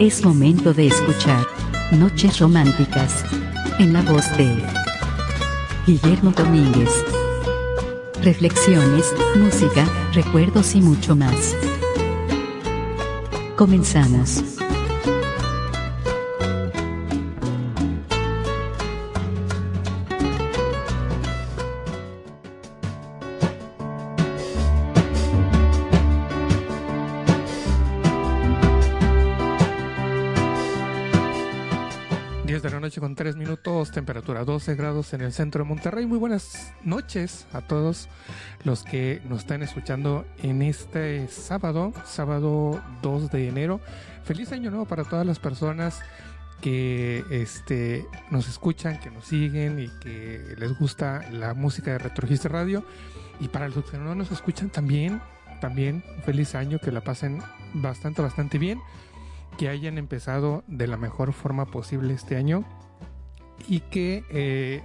Es momento de escuchar Noches Románticas en la voz de Guillermo Domínguez. Reflexiones, música, recuerdos y mucho más. Comenzamos. Temperatura 12 grados en el centro de Monterrey. Muy buenas noches a todos los que nos están escuchando en este sábado, sábado 2 de enero. Feliz año nuevo para todas las personas que este, nos escuchan, que nos siguen y que les gusta la música de Retrogiste Radio. Y para los que no nos escuchan también, también feliz año, que la pasen bastante, bastante bien que hayan empezado de la mejor forma posible este año y que eh,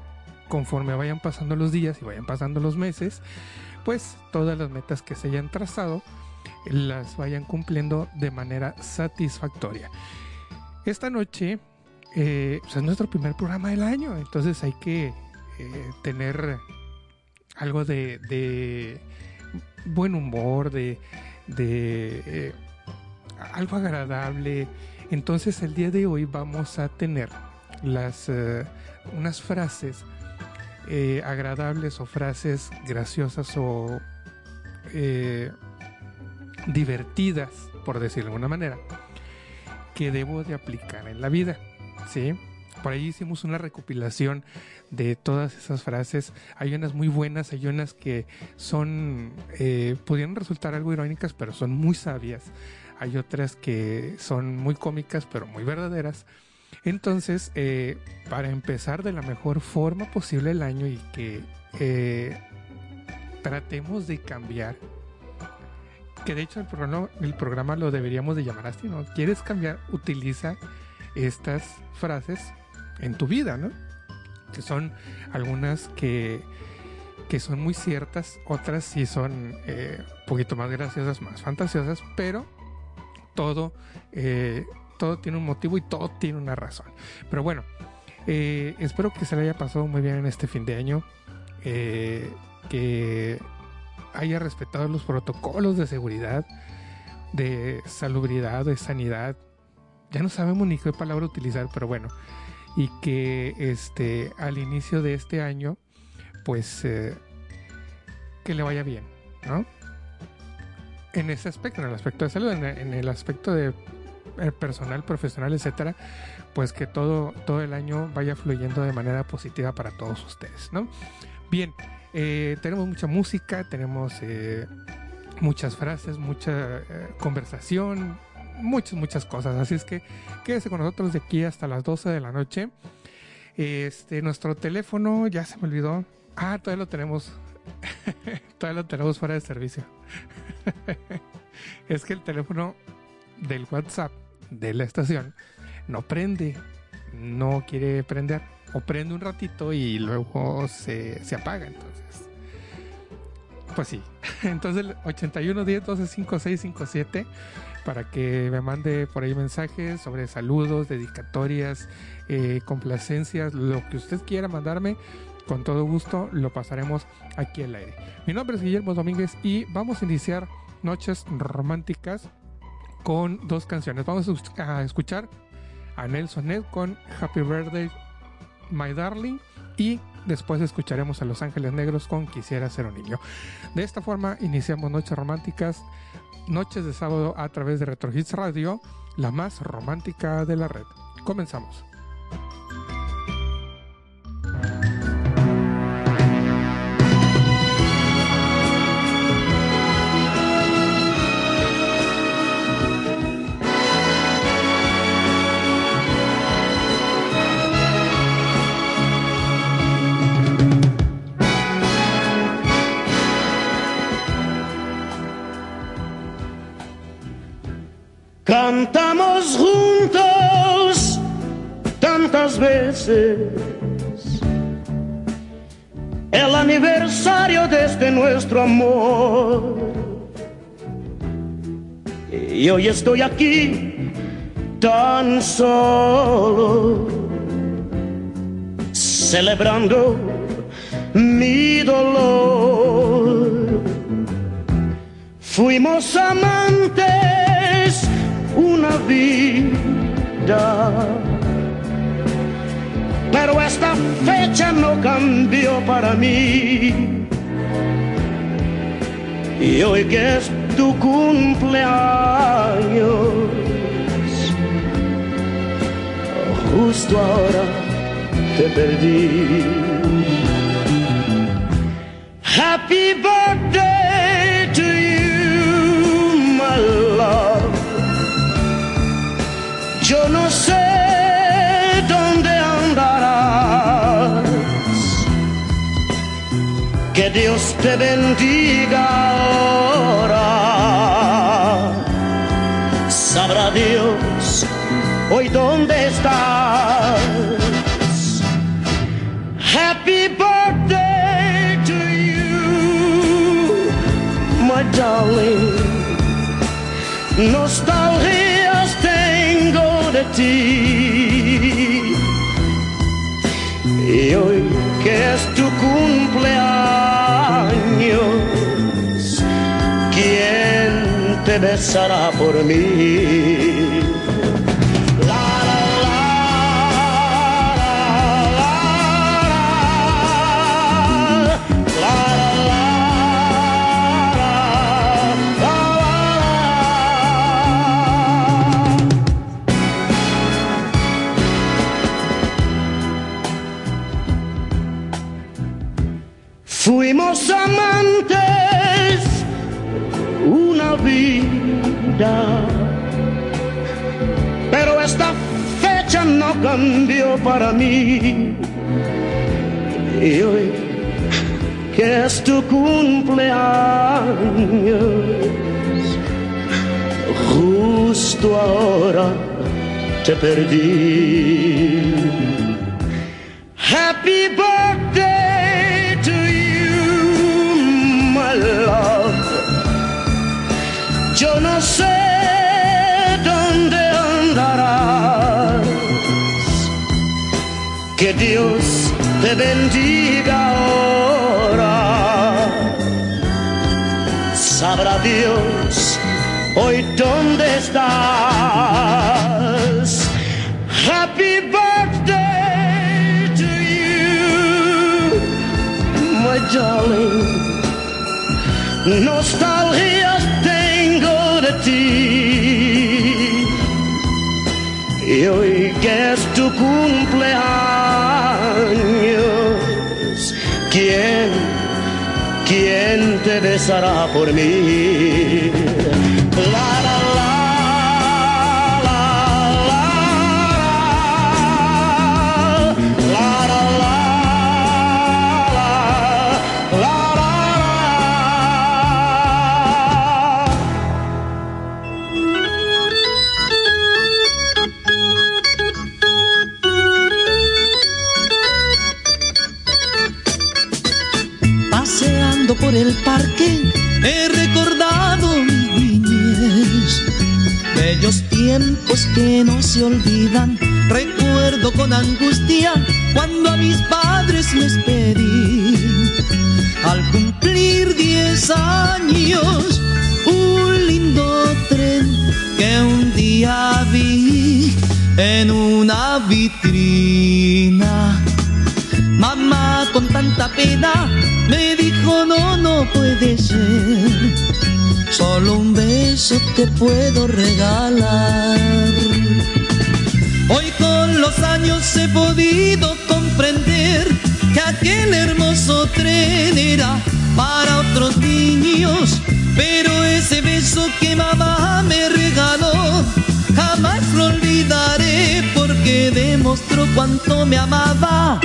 conforme vayan pasando los días y vayan pasando los meses, pues todas las metas que se hayan trazado las vayan cumpliendo de manera satisfactoria. Esta noche eh, pues es nuestro primer programa del año, entonces hay que eh, tener algo de, buen humor, de, algo agradable. Entonces el día de hoy vamos a tener las uh, unas frases eh, agradables o frases graciosas o eh, divertidas, por decirlo de alguna manera, que debo de aplicar en la vida. ¿sí? Por ahí hicimos una recopilación de todas esas frases. Hay unas muy buenas, hay unas que son, eh, resultar algo irónicas, pero son muy sabias hay otras que son muy cómicas pero muy verdaderas. Entonces, eh, para empezar de la mejor forma posible el año y que eh, tratemos de cambiar, que de hecho el programa, el programa lo deberíamos de llamar así, ¿no? ¿Quieres cambiar? Utiliza estas frases en tu vida, ¿no? Que son algunas que, que son muy ciertas, otras sí son un eh, poquito más graciosas, más fantasiosas, pero todo, eh, todo tiene un motivo y todo tiene una razón. Pero bueno, eh, espero que se le haya pasado muy bien en este fin de año, eh, que haya respetado los protocolos de seguridad, de salubridad, de sanidad. Ya no sabemos ni qué palabra utilizar, pero bueno, y que este al inicio de este año, pues eh, que le vaya bien, ¿no? en ese aspecto, en el aspecto de salud, en, el aspecto de personal, profesional, etcétera, pues que todo, todo el año vaya fluyendo de manera positiva para todos ustedes, ¿no? Bien, eh, tenemos mucha música, tenemos eh, muchas frases, mucha eh, conversación, muchas, muchas cosas. Así es que quédese con nosotros de aquí hasta las 12 de la noche. Este, nuestro teléfono, ya se me olvidó. Ah, todavía lo tenemos. todavía lo tenemos fuera de servicio. es que el teléfono del WhatsApp de la estación no prende, no quiere prender, o prende un ratito y luego se, se apaga. Entonces, pues sí. Entonces, el 81 10 12 56 57 para que me mande por ahí mensajes sobre saludos, dedicatorias, eh, complacencias, lo que usted quiera mandarme con todo gusto lo pasaremos aquí al aire. Mi nombre es Guillermo Domínguez y vamos a iniciar Noches Románticas con dos canciones. Vamos a escuchar a Nelson Ned con Happy Birthday My Darling y después escucharemos a Los Ángeles Negros con Quisiera ser un niño. De esta forma iniciamos Noches Románticas, noches de sábado a través de Retro Hits Radio, la más romántica de la red. Comenzamos. Cantamos juntos tantas veces el aniversario de este nuestro amor. Y hoy estoy aquí tan solo, celebrando mi dolor. Fuimos amantes una vida, pero esta fecha no cambió para mí. Y hoy que es tu cumpleaños, justo ahora te perdí. Happy birthday Yo no sé dónde andarás. Que Dios te bendiga ahora. Sabrá Dios hoy dónde estás. Happy birthday to you, my darling. Tengo de ti. Y hoy que es tu cumpleaños, ¿quién te besará por mí? Pero esta fecha no cambió para mí. Y hoy que es tu cumpleaños, justo ahora te perdí. Happy birthday no sé dónde andarás. Que Dios te bendiga ahora. Sabrá Dios hoy dónde estás. Happy birthday to you, my darling. Tengo de ti. Y hoy que es tu cumpleaños, ¿quién, quién te besará por mí? La, tiempos que no se olvidan. Recuerdo con angustia cuando a mis padres les pedí. Al cumplir diez años, un lindo tren que un día vi en una vitrina. Mamá con tanta pena me dijo no, no puede ser. Solo un beso te puedo regalar. Hoy con los años he podido comprender que aquel hermoso tren era para otros niños. Pero ese beso que mamá me regaló jamás lo olvidaré porque demostró cuánto me amaba.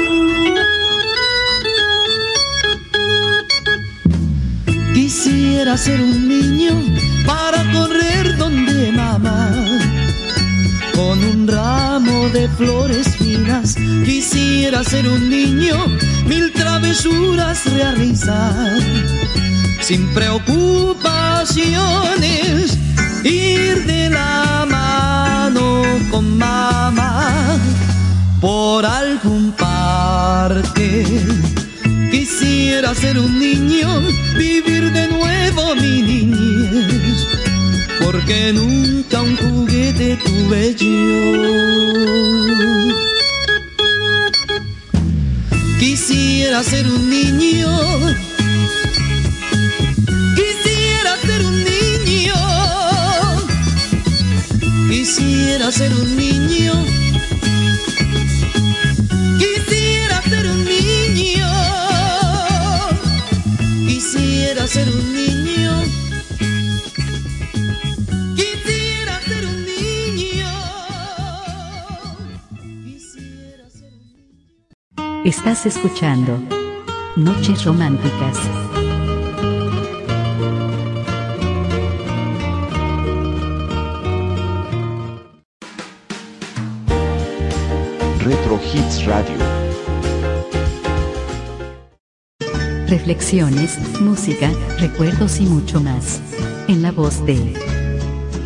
Quisiera ser un niño para correr donde mamá. Con un ramo de flores finas quisiera ser un niño, mil travesuras realizar. Sin preocupaciones, ir de la mano con mamá por algún parque Quisiera ser un niño, vivir de nuevo mi niñez, porque nunca un juguete tuve yo. Quisiera ser un niño, quisiera ser un niño, quisiera ser un niño ser un niño. Quisiera ser un niño. Quisiera ser un niño. Estás escuchando Noches Románticas. Retro Hits Radio. Reflexiones, música, recuerdos y mucho más. En la voz de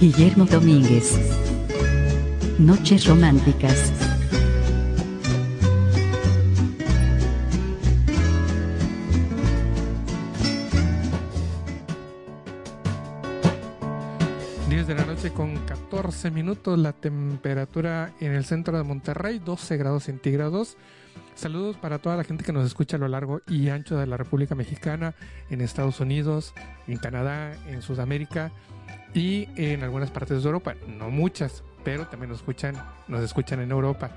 Guillermo Domínguez. Noches Románticas. de la noche con 14 minutos, la temperatura en el centro de Monterrey, 12 grados centígrados. Saludos para toda la gente que nos escucha a lo largo y ancho de la República Mexicana, en Estados Unidos, en Canadá, en Sudamérica y en algunas partes de Europa. No muchas, pero también nos escuchan, nos escuchan en Europa.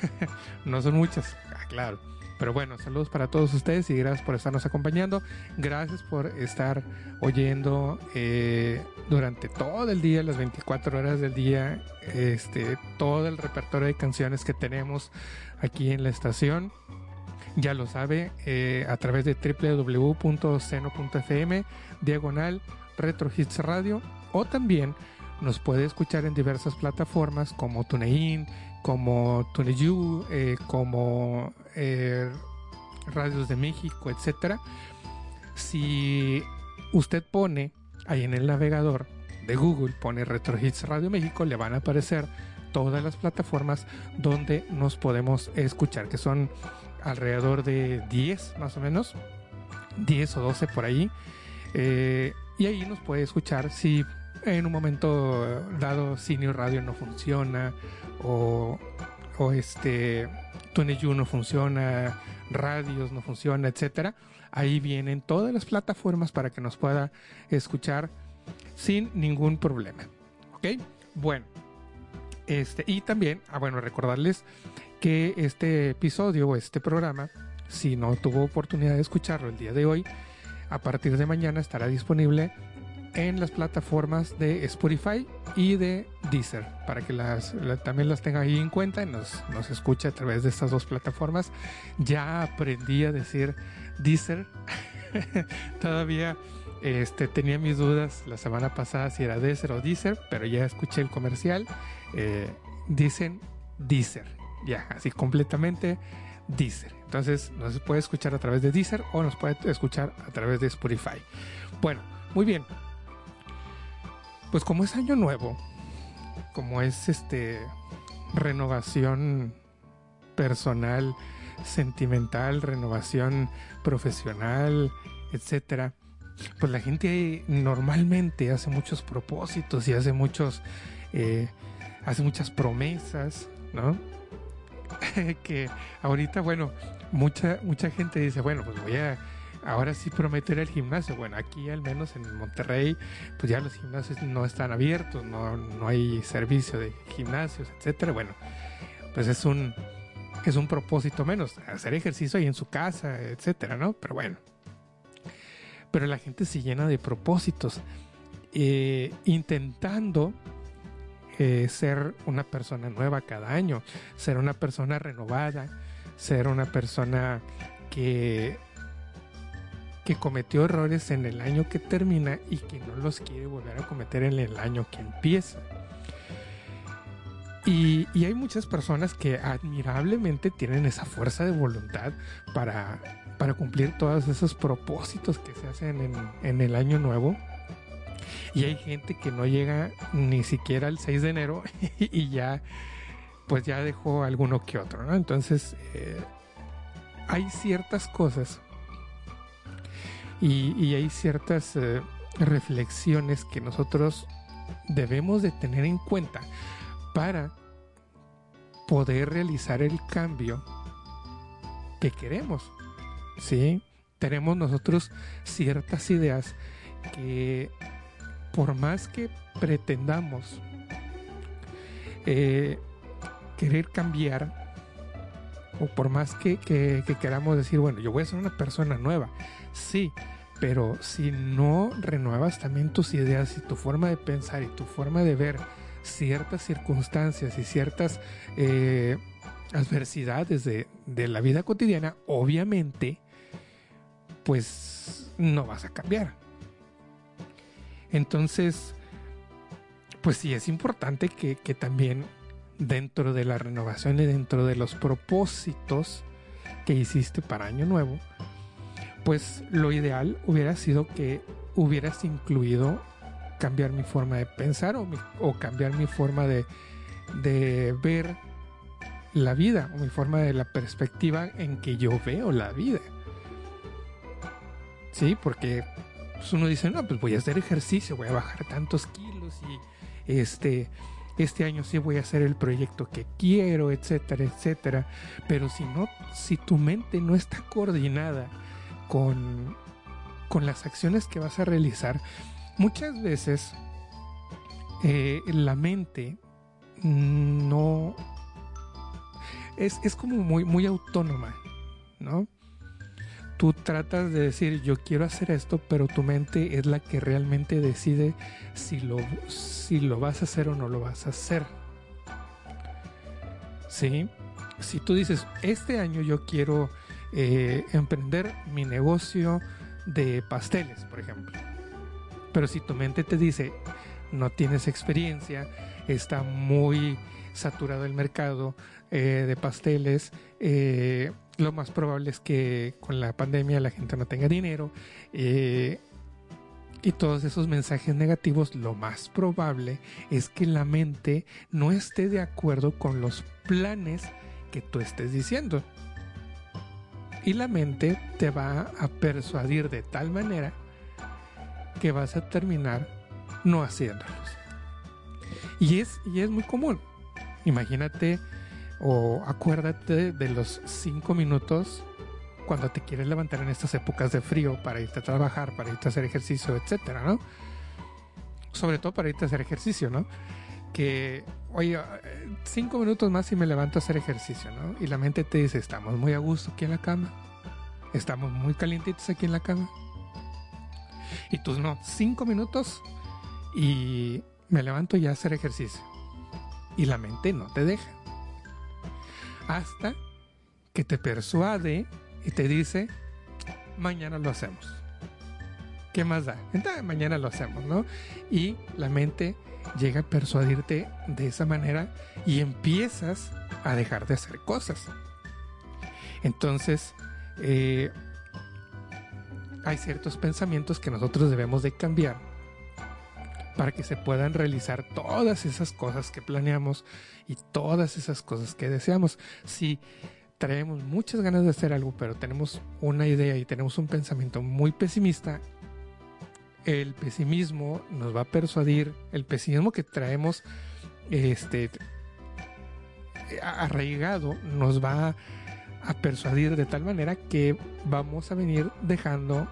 no son muchas, ah, claro. Pero bueno, saludos para todos ustedes y gracias por estarnos acompañando. Gracias por estar oyendo eh, durante todo el día, las 24 horas del día, este, todo el repertorio de canciones que tenemos aquí en la estación. Ya lo sabe, eh, a través de www.seno.fm, diagonal Retro Hits Radio, o también nos puede escuchar en diversas plataformas como TuneIn, como TuneYou, eh, como eh, Radios de México, etcétera. Si usted pone ahí en el navegador de Google, pone Retro Hits Radio México, le van a aparecer todas las plataformas donde nos podemos escuchar, que son alrededor de 10 más o menos, 10 o 12 por ahí. Eh, y ahí nos puede escuchar si en un momento dado Senior Radio no funciona o, o este TuneYou no funciona, radios no funciona, etcétera. Ahí vienen todas las plataformas para que nos pueda escuchar sin ningún problema. ¿Ok? Bueno. Este, y también, ah, bueno, recordarles que este episodio o este programa, si no tuvo oportunidad de escucharlo el día de hoy, a partir de mañana estará disponible en las plataformas de Spotify y de Deezer para que las, también las tenga ahí en cuenta y nos, nos escuche a través de estas dos plataformas. Ya aprendí a decir Deezer. Todavía este, tenía mis dudas la semana pasada si era Deezer o Deezer, pero ya escuché el comercial. Eh, dicen Deezer, ya, así completamente Deezer. Entonces nos puede escuchar a través de Deezer o nos puede escuchar a través de Spotify. Bueno, muy bien. Pues como es año nuevo, como es este renovación personal, sentimental, renovación profesional, etcétera, pues la gente normalmente hace muchos propósitos y hace muchos eh, hace muchas promesas, ¿no? que ahorita, bueno, mucha mucha gente dice, bueno, pues voy a ahora sí prometer el gimnasio. Bueno, aquí al menos en Monterrey, pues ya los gimnasios no están abiertos, no, no hay servicio de gimnasios, etcétera. Bueno, pues es un, es un propósito menos, hacer ejercicio ahí en su casa, etcétera, ¿no? Pero bueno. Pero la gente se llena de propósitos, eh, intentando eh, ser una persona nueva cada año, ser una persona renovada, ser una persona que que cometió errores en el año que termina y que no los quiere volver a cometer en el año que empieza. Y, hay muchas personas que admirablemente tienen esa fuerza de voluntad para, para cumplir todos esos propósitos que se hacen en, en, el año nuevo. Y hay gente que no llega ni siquiera el 6 de enero y ya pues ya dejó alguno que otro, ¿no? Entonces, eh, hay ciertas cosas y, hay ciertas eh, reflexiones que nosotros debemos de tener en cuenta para poder realizar el cambio que queremos. ¿Sí? Tenemos nosotros ciertas ideas que por más que pretendamos eh, querer cambiar, o por más que, que, queramos decir, bueno, yo voy a ser una persona nueva, sí, pero si no renuevas también tus ideas y tu forma de pensar y tu forma de ver ciertas circunstancias y ciertas eh, adversidades de, de la vida cotidiana, obviamente, pues no vas a cambiar. Entonces, pues sí, es importante que, también dentro de la renovación y dentro de los propósitos que hiciste para Año Nuevo, pues lo ideal hubiera sido que hubieras incluido cambiar mi forma de pensar o, o cambiar mi forma de, de, ver la vida o mi forma de la perspectiva en que yo veo la vida. Sí, porque pues uno dice, no, pues voy a hacer ejercicio, voy a bajar tantos kilos y este, este año sí voy a hacer el proyecto que quiero, etcétera, etcétera. Pero si no, si tu mente no está coordinada con, con las acciones que vas a realizar, muchas veces eh, la mente no es, es como muy, muy autónoma, ¿no? Tú tratas de decir yo quiero hacer esto, pero tu mente es la que realmente decide si lo, si lo vas a hacer o no lo vas a hacer. ¿Sí? Si tú dices, este año yo quiero eh, emprender mi negocio de pasteles, por ejemplo. Pero si tu mente te dice, no tienes experiencia, está muy saturado el mercado eh, de pasteles, eh, lo más probable es que con la pandemia la gente no tenga dinero eh, y todos esos mensajes negativos, lo más probable es que la mente no esté de acuerdo con los planes que tú estés diciendo. Y la mente te va a persuadir de tal manera que vas a terminar no haciéndolos. Y es, y es muy común. Imagínate o acuérdate de los cinco minutos cuando te quieres levantar en estas épocas de frío para irte a trabajar, para irte a hacer ejercicio, etcétera, ¿no? Sobre todo para irte a hacer ejercicio, ¿no? Que, oye, cinco minutos más y me levanto a hacer ejercicio, ¿no? Y la mente te dice, estamos muy a gusto aquí en la cama, estamos muy calientitos aquí en la cama. Y tú no, cinco minutos y me levanto ya a hacer ejercicio. Y la mente no te deja hasta que te persuade y te dice, mañana lo hacemos. ¿Qué más da? Entonces, mañana lo hacemos, ¿no? Y la mente llega a persuadirte de esa manera y empiezas a dejar de hacer cosas. Entonces, eh, hay ciertos pensamientos que nosotros debemos de cambiar para que se puedan realizar todas esas cosas que planeamos y todas esas cosas que deseamos. Si traemos muchas ganas de hacer algo, pero tenemos una idea y tenemos un pensamiento muy pesimista, el pesimismo nos va a persuadir, el pesimismo que traemos este arraigado nos va a persuadir de tal manera que vamos a venir dejando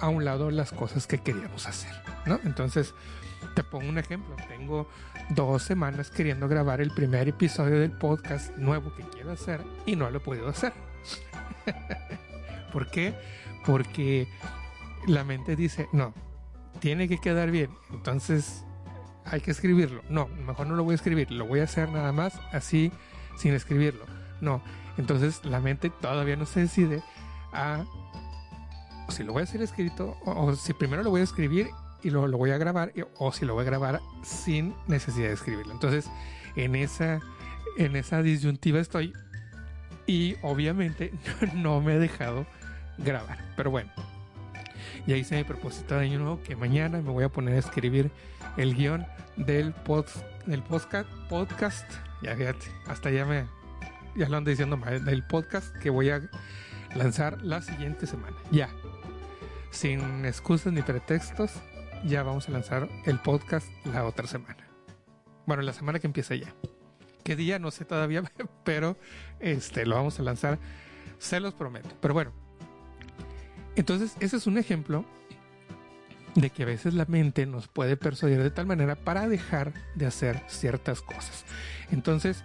a un lado las cosas que queríamos hacer, ¿no? Entonces, te pongo un ejemplo. Tengo dos semanas queriendo grabar el primer episodio del podcast nuevo que quiero hacer y no lo he podido hacer. ¿Por qué? Porque la mente dice, no, tiene que quedar bien. Entonces, hay que escribirlo. No, mejor no lo voy a escribir. Lo voy a hacer nada más así, sin escribirlo. No. Entonces, la mente todavía no se decide a si lo voy a hacer escrito o, si primero lo voy a escribir y luego lo voy a grabar o si lo voy a grabar sin necesidad de escribirlo. Entonces, en esa, en esa disyuntiva estoy y obviamente no me he dejado grabar. Pero bueno, ya hice mi propósito de año nuevo que mañana me voy a poner a escribir el guion del, pod, del podcast, podcast. Ya fíjate, hasta ya me, ya lo ando diciendo mal, del podcast que voy a lanzar la siguiente semana. Ya. Sin excusas ni pretextos, ya vamos a lanzar el podcast la otra semana. Bueno, la semana que empieza ya. ¿Qué día? No sé todavía, pero este lo vamos a lanzar, se los prometo. Pero bueno, entonces ese es un ejemplo de que a veces la mente nos puede persuadir de tal manera para dejar de hacer ciertas cosas. Entonces,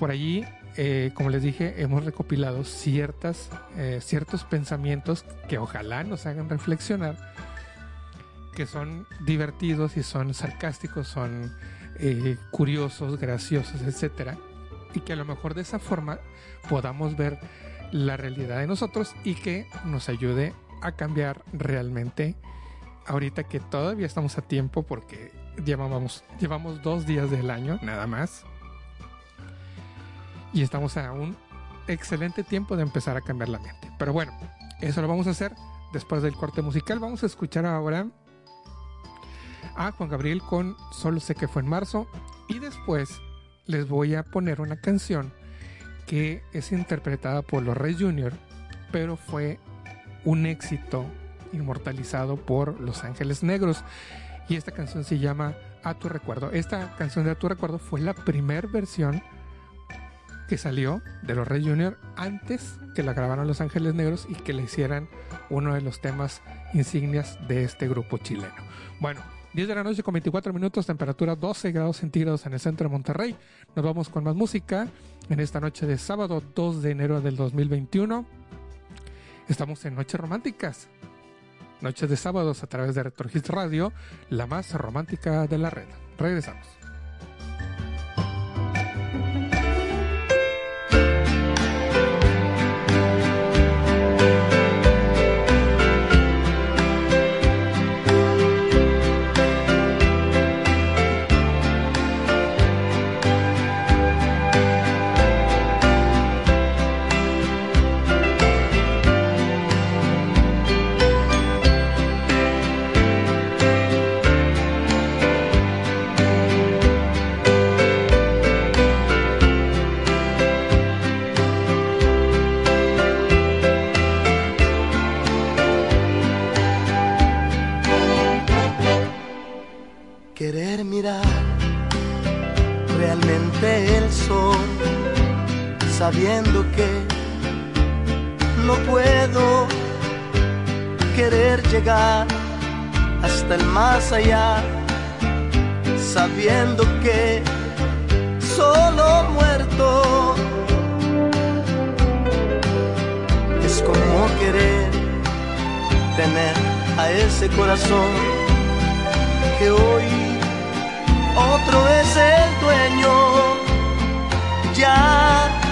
por allí, eh, como les dije, hemos recopilado ciertas, eh, ciertos pensamientos que ojalá nos hagan reflexionar, que son divertidos y son sarcásticos, son eh, curiosos, graciosos, etcétera, y que a lo mejor de esa forma podamos ver la realidad de nosotros y que nos ayude a cambiar realmente ahorita que todavía estamos a tiempo porque llevamos, llevamos dos días del año nada más y estamos a un excelente tiempo de empezar a cambiar la mente. Pero bueno, eso lo vamos a hacer después del corte musical. Vamos a escuchar ahora a Juan Gabriel con Solo sé que fue en marzo y después les voy a poner una canción que es interpretada por los Reyes Junior, pero fue un éxito inmortalizado por Los Ángeles Negros. Y esta canción se llama A tu recuerdo. Esta canción de A tu recuerdo fue la primera versión que salió de los Reyes Junior antes que la grabaran Los Ángeles Negros y que le hicieran uno de los temas insignias de este grupo chileno. Bueno, 10 de la noche con 24 minutos, temperatura 12 grados centígrados en el centro de Monterrey. Nos vamos con más música en esta noche de sábado 2 de enero del 2021. Estamos en Noches Románticas. Noches de sábados a través de Retro Hits Radio, la más romántica de la red. Regresamos. Sabiendo que no puedo querer llegar hasta el más allá, sabiendo que solo muerto es como querer tener a ese corazón que hoy otro es el dueño. Ya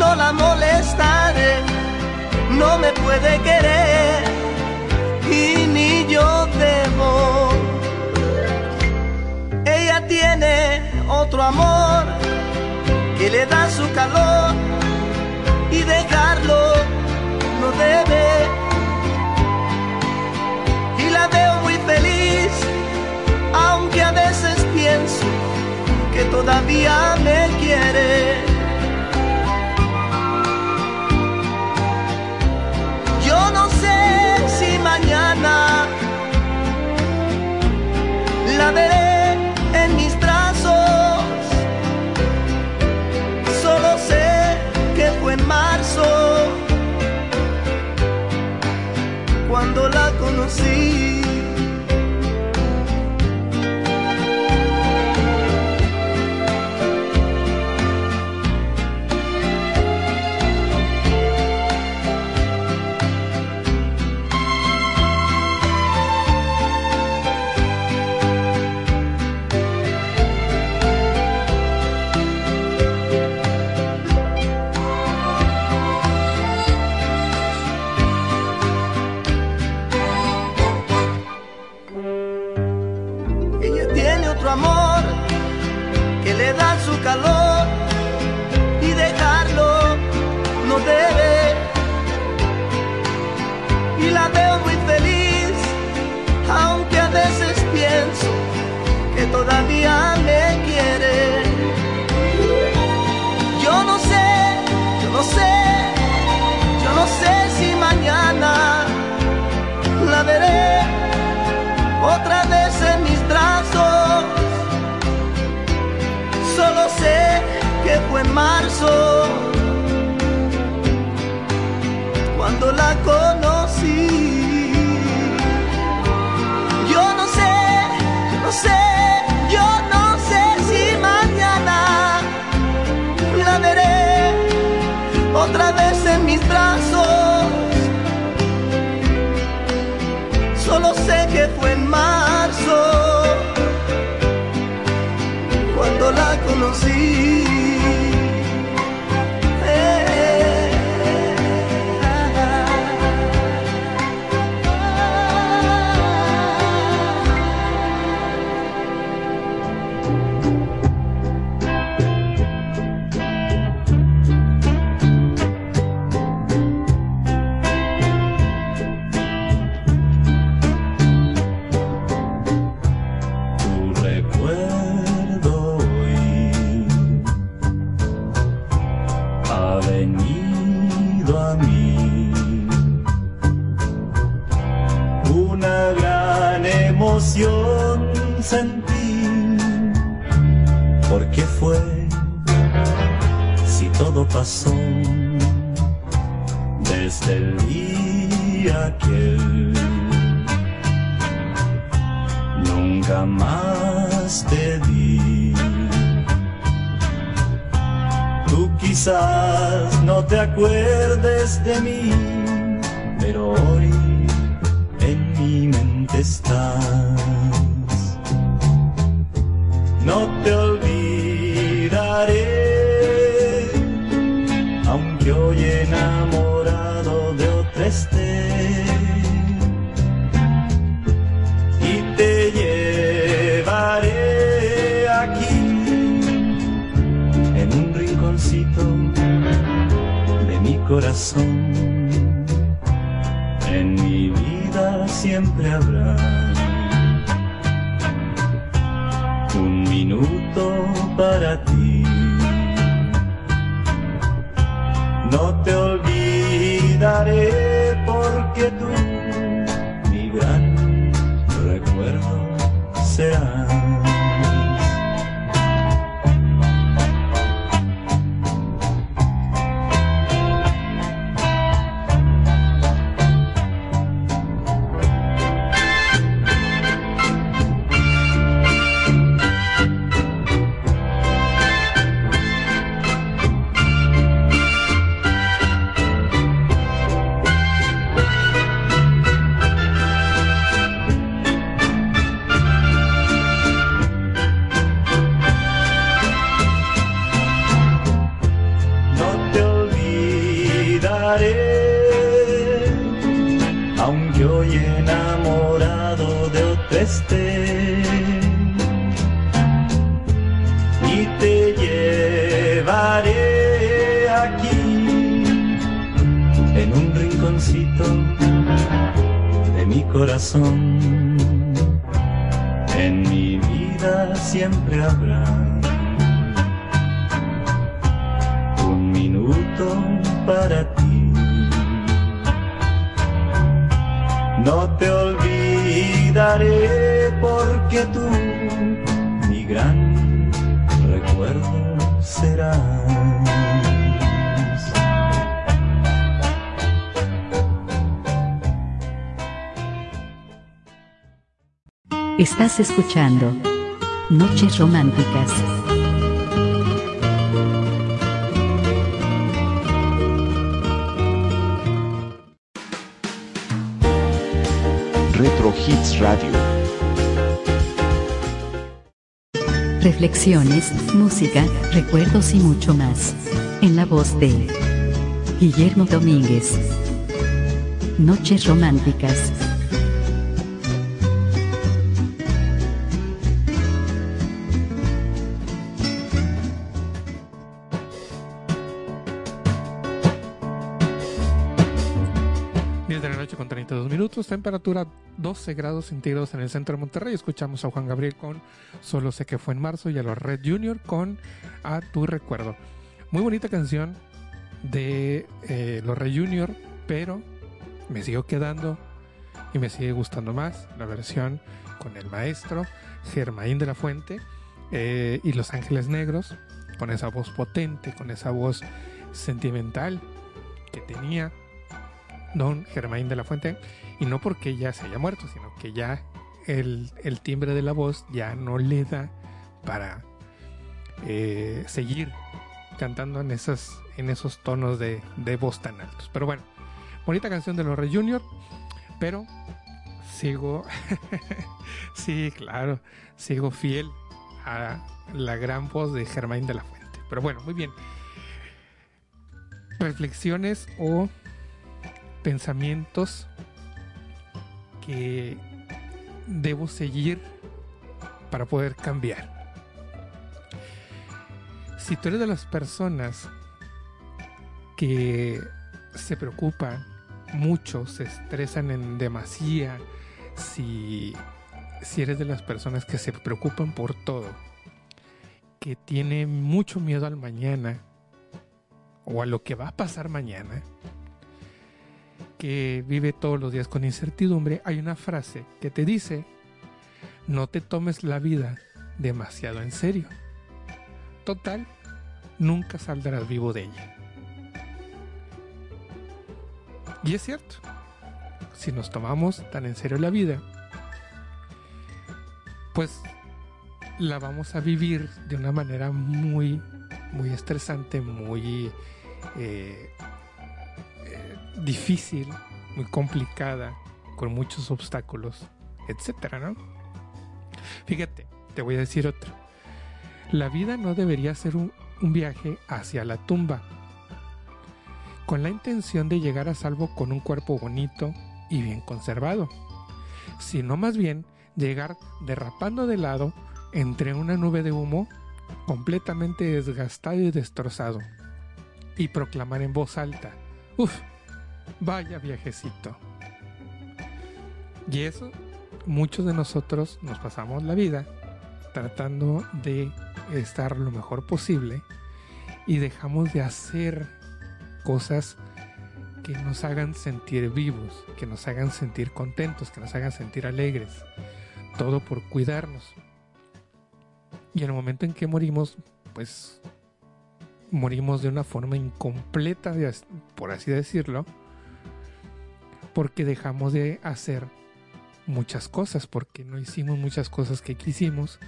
no la molestaré, no me puede querer y ni yo debo. Ella tiene otro amor que le da su calor y dejarlo no debe. Y la veo muy feliz aunque a veces pienso que todavía me quiere. La veré en mis brazos, solo sé que fue en marzo. Cuando la conocí. Marzo cuando la conocí. Sentí porque fue si todo pasó desde el día que nunca más te vi. Tú quizás no te acuerdes de mí, para ti. No te olvidaré porque tú, mi gran recuerdo serás. Estás escuchando Noches Románticas. Hits Radio. Reflexiones, música, recuerdos y mucho más. En la voz de Guillermo Domínguez. Noches Románticas. Temperatura 12 grados centígrados en el centro de Monterrey. Escuchamos a Juan Gabriel con Solo sé que fue en marzo y a los Red Junior con A tu recuerdo. Muy bonita canción de eh, los Red Junior, pero me siguió quedando y me sigue gustando más la versión con el maestro Germain de la Fuente eh, y Los Ángeles Negros, con esa voz potente, con esa voz sentimental que tenía don Germain de la Fuente, y no porque ya se haya muerto, sino que ya el, el timbre de la voz ya no le da para eh, seguir cantando en, esas, en esos tonos de, de voz tan altos. Pero bueno, bonita canción de los Rey Junior, pero sigo, sí, claro, sigo fiel a la gran voz de Germain de la Fuente. Pero bueno, muy bien. Reflexiones o pensamientos debo seguir para poder cambiar. Si tú eres de las personas que se preocupan mucho, se estresan en demasía, si, si eres de las personas que se preocupan por todo, que tiene mucho miedo al mañana o a lo que va a pasar mañana, que vive todos los días con incertidumbre, hay una frase que te dice, no te tomes la vida demasiado en serio. Total, nunca saldrás vivo de ella. Y es cierto, si nos tomamos tan en serio la vida, pues la vamos a vivir de una manera muy, muy estresante, muy eh, difícil, muy complicada, con muchos obstáculos, etcétera, ¿no? Fíjate, te voy a decir otro. La vida no debería ser un, un viaje hacia la tumba, con la intención de llegar a salvo con un cuerpo bonito y bien conservado, sino más bien llegar derrapando de lado entre una nube de humo completamente desgastado y destrozado, y proclamar en voz alta, uff, vaya viajecito. Y eso, muchos de nosotros nos pasamos la vida tratando de estar lo mejor posible y dejamos de hacer cosas que nos hagan sentir vivos, que nos hagan sentir contentos, que nos hagan sentir alegres. Todo por cuidarnos. Y en el momento en que morimos, pues morimos de una forma incompleta, por así decirlo, porque dejamos de hacer muchas cosas, porque no hicimos muchas cosas que quisimos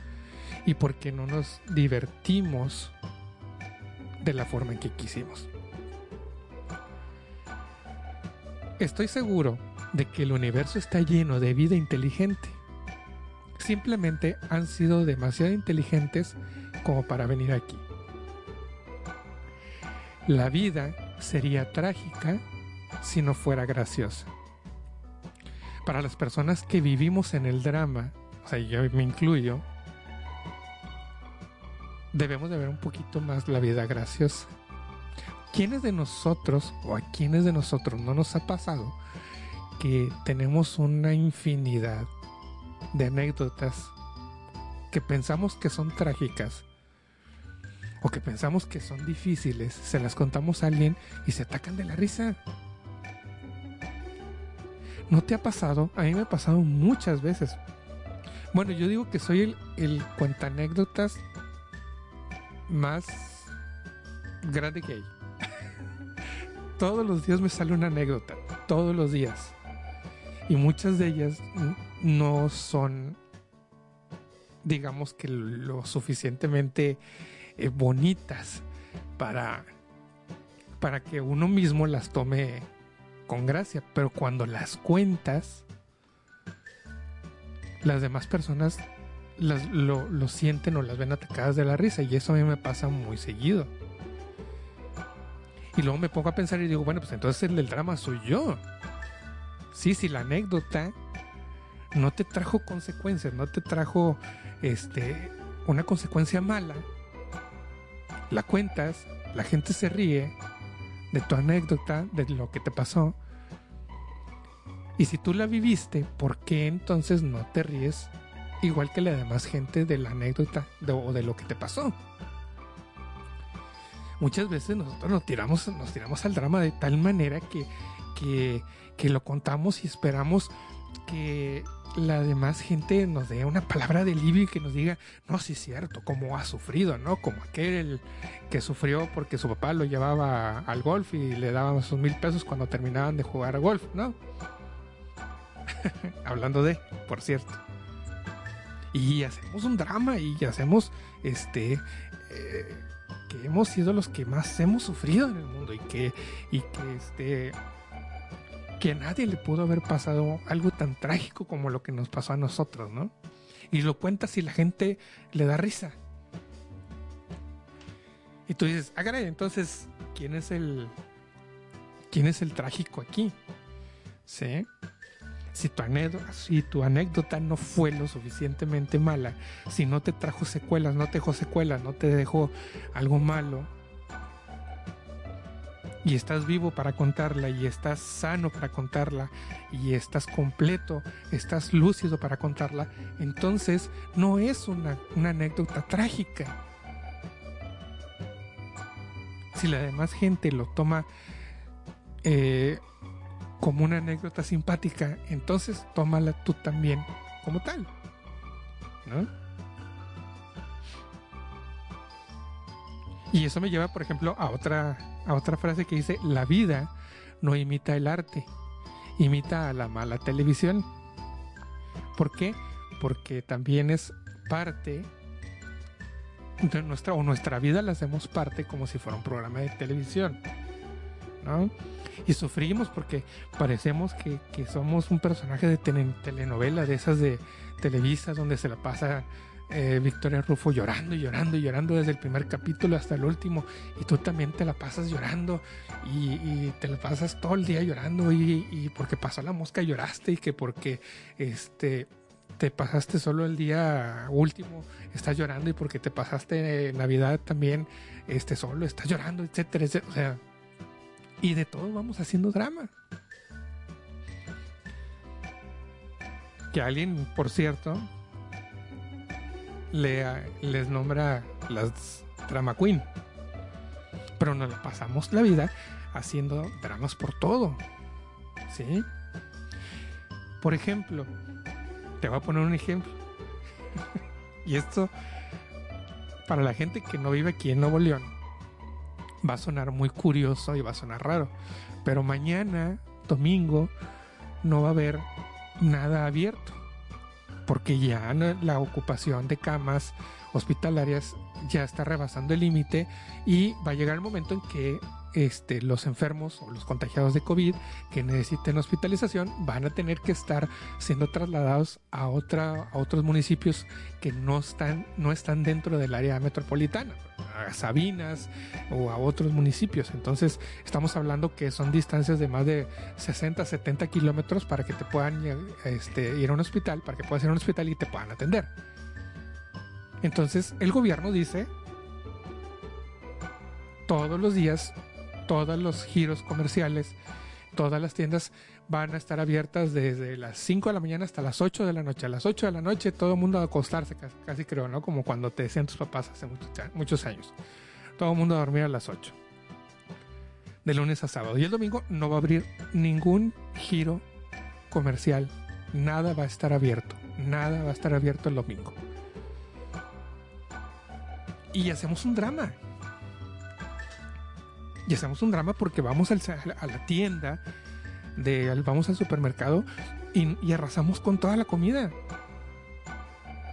y porque no nos divertimos de la forma en que quisimos. Estoy seguro de que el universo está lleno de vida inteligente. Simplemente han sido demasiado inteligentes como para venir aquí. La vida sería trágica si no fuera graciosa. Para las personas que vivimos en el drama, o sea, yo me incluyo, debemos de ver un poquito más la vida graciosa. ¿Quiénes de nosotros o a quiénes de nosotros no nos ha pasado que tenemos una infinidad de anécdotas que pensamos que son trágicas o que pensamos que son difíciles, se las contamos a alguien y se atacan de la risa? ¿No te ha pasado? A mí me ha pasado muchas veces. Bueno, yo digo que soy el, el cuentanécdotas más grande que hay todos los días me sale una anécdota, todos los días. Y muchas de ellas no son, digamos que lo suficientemente eh, bonitas para, para que uno mismo las tome con gracia. Pero cuando las cuentas, las demás personas lo, lo sienten o las ven atacadas de la risa. Y eso a mí me pasa muy seguido. Y luego me pongo a pensar y digo, bueno, pues entonces el del drama soy yo. Sí, sí, la anécdota no te trajo consecuencias, no te trajo este una consecuencia mala. La cuentas, la gente se ríe de tu anécdota, de lo que te pasó. Y si tú la viviste, ¿por qué entonces no te ríes igual que la demás gente de la anécdota o de lo que te pasó? muchas veces nosotros nos tiramos, nos tiramos al drama de tal manera que, que, lo contamos y esperamos que la demás gente nos dé una palabra de alivio y que nos diga, no, sí es cierto, cómo ha sufrido, ¿no? Como aquel que sufrió porque su papá lo llevaba al golf y le daban sus mil pesos cuando terminaban de jugar a golf, ¿no? Hablando de, por cierto. Y hacemos un drama y hacemos, este, eh, que hemos sido los que más hemos sufrido en el mundo y que, y que, este, que a nadie le pudo haber pasado algo tan trágico como lo que nos pasó a nosotros, ¿no? Y lo cuentas y la gente le da risa. Y tú dices, ah, caray, entonces, ¿quién es el. ¿Quién es el trágico aquí? ¿Sí? Si tu, anécdota, si tu anécdota no fue lo suficientemente mala, si no te trajo secuelas, no te dejó secuelas, no te dejó algo malo, y estás vivo para contarla y estás sano para contarla y estás completo, estás lúcido para contarla, entonces no es una, anécdota trágica. Si la demás gente lo toma eh, como una anécdota simpática, entonces tómala tú también como tal. ¿No? Y eso me lleva, por ejemplo, a otra, a otra frase que dice, la vida no imita el arte, imita a la mala televisión. ¿Por qué? Porque también es parte de nuestra, o nuestra vida la hacemos parte como si fuera un programa de televisión. Y sufrimos porque parecemos que, que somos un personaje de telenovela, de esas de Televisa, donde se la pasa eh, Victoria Rufo llorando y llorando y llorando desde el primer capítulo hasta el último y tú también te la pasas llorando y, te la pasas todo el día llorando y, porque pasó la mosca lloraste y que porque este te pasaste solo el día último estás llorando y porque te pasaste Navidad también este solo estás llorando etcétera, etcétera. O sea y de todo vamos haciendo drama que alguien por cierto les nombra las drama queen. Pero nos la pasamos la vida haciendo dramas por todo. ¿Sí? Por ejemplo, te voy a poner un ejemplo. y esto, para la gente que no vive aquí en Nuevo León, va a sonar muy curioso y va a sonar raro. Pero mañana, domingo, no va a haber nada abierto porque ya la ocupación de camas hospitalarias ya está rebasando el límite y va a llegar el momento en que este, los enfermos o los contagiados de COVID que necesiten hospitalización van a tener que estar siendo trasladados a, otra, a otros municipios que no están, no están dentro del área metropolitana, a Sabinas o a otros municipios. Entonces estamos hablando que son distancias de más de 60, 70 kilómetros para que te puedan este, ir a un hospital, para que puedas ir a un hospital y te puedan atender. Entonces el gobierno dice, todos los días todos los giros comerciales, todas las tiendas van a estar abiertas desde las 5 de la mañana hasta las 8 de la noche. A las 8 de la noche todo el mundo a acostarse, casi, creo, ¿no? Como cuando te decían tus papás hace muchos, años. Todo el mundo a dormir a las 8. De lunes a sábado. Y el domingo no va a abrir ningún giro comercial. Nada va a estar abierto. Nada va a estar abierto el domingo. Y hacemos un drama y hacemos un drama porque vamos a la tienda, de, vamos al supermercado y, arrasamos con toda la comida.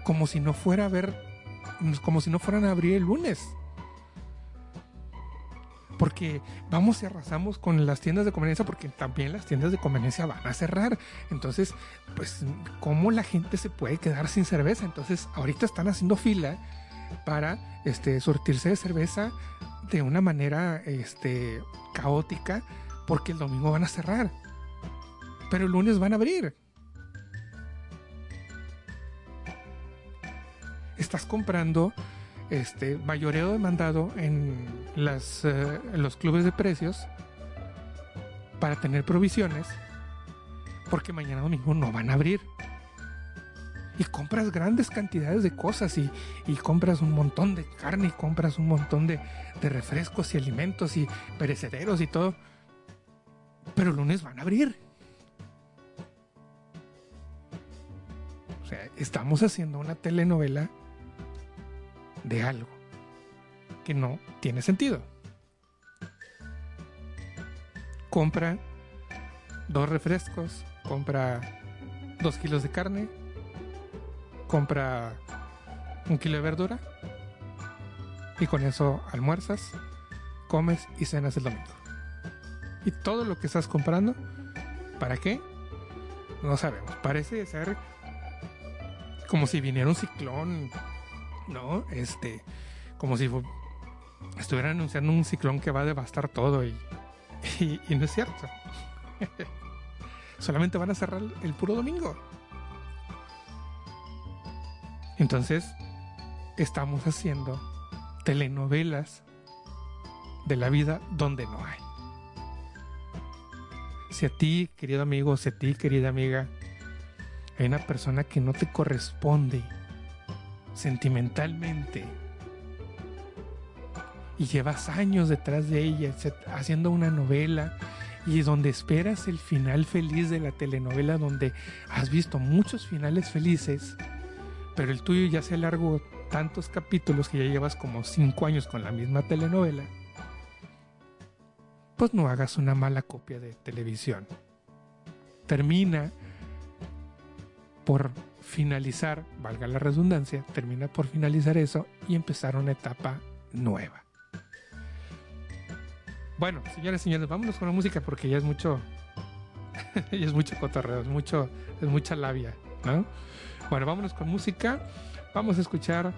Como si no fuera a ver, como si no fueran a abrir el lunes. Porque vamos y arrasamos con las tiendas de conveniencia, porque también las tiendas de conveniencia van a cerrar. Entonces, pues, ¿cómo la gente se puede quedar sin cerveza? Entonces, ahorita están haciendo fila para este, surtirse de cerveza de una manera este, caótica porque el domingo van a cerrar. Pero el lunes van a abrir. Estás comprando este mayoreo demandado en, las, eh, los clubes de precios para tener provisiones porque mañana domingo no van a abrir y compras grandes cantidades de cosas y, compras un montón de carne y compras un montón de, refrescos y alimentos y perecederos y todo. Pero el lunes van a abrir. estamos haciendo una telenovela de algo que no tiene sentido. Compra dos refrescos, compra dos kilos de carne, compra un kilo de verdura y con eso almuerzas, comes y cenas el domingo. Y todo lo que estás comprando, ¿para qué? No sabemos. Parece ser como si viniera un ciclón, ¿no? Este, como si estuvieran anunciando un ciclón que va a devastar todo y, y, no es cierto. Solamente van a cerrar el puro domingo. Entonces, estamos haciendo telenovelas de la vida donde no hay. Si a ti, querido amigo, si a ti, querida amiga, hay una persona que no te corresponde sentimentalmente y llevas años detrás de ella haciendo una novela y donde esperas el final feliz de la telenovela donde has visto muchos finales felices, pero el tuyo ya se alargó tantos capítulos que ya llevas como cinco años con la misma telenovela, pues no hagas una mala copia de televisión. Termina por finalizar, valga la redundancia, termina por finalizar eso y empezar una etapa nueva. Bueno, señores y señores, vámonos con la música porque ya es mucho, ya es mucho cotorreo, es mucho, es mucha labia, ¿no? Bueno, vámonos con música. Vamos a escuchar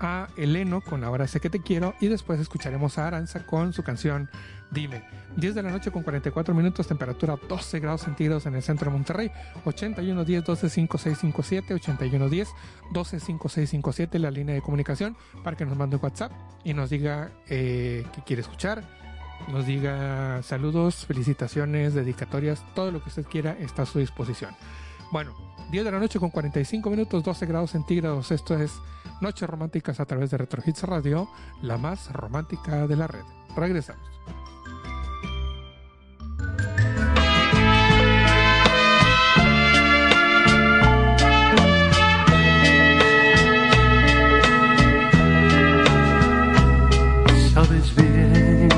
a Eleno con Ahora sé que te quiero y después escucharemos a Aranza con su canción Dime. 10 de la noche con 44 minutos, temperatura 12 grados centígrados en el centro de Monterrey, 8110 125657, 8110 125657, la línea de comunicación para que nos mande WhatsApp y nos diga eh, qué quiere escuchar, nos diga saludos, felicitaciones, dedicatorias, todo lo que usted quiera está a su disposición. Bueno, 10 de la noche con 45 minutos, 12 grados centígrados. Esto es Noches Románticas a través de Retro Hits Radio, la más romántica de la red. Regresamos. Sabes bien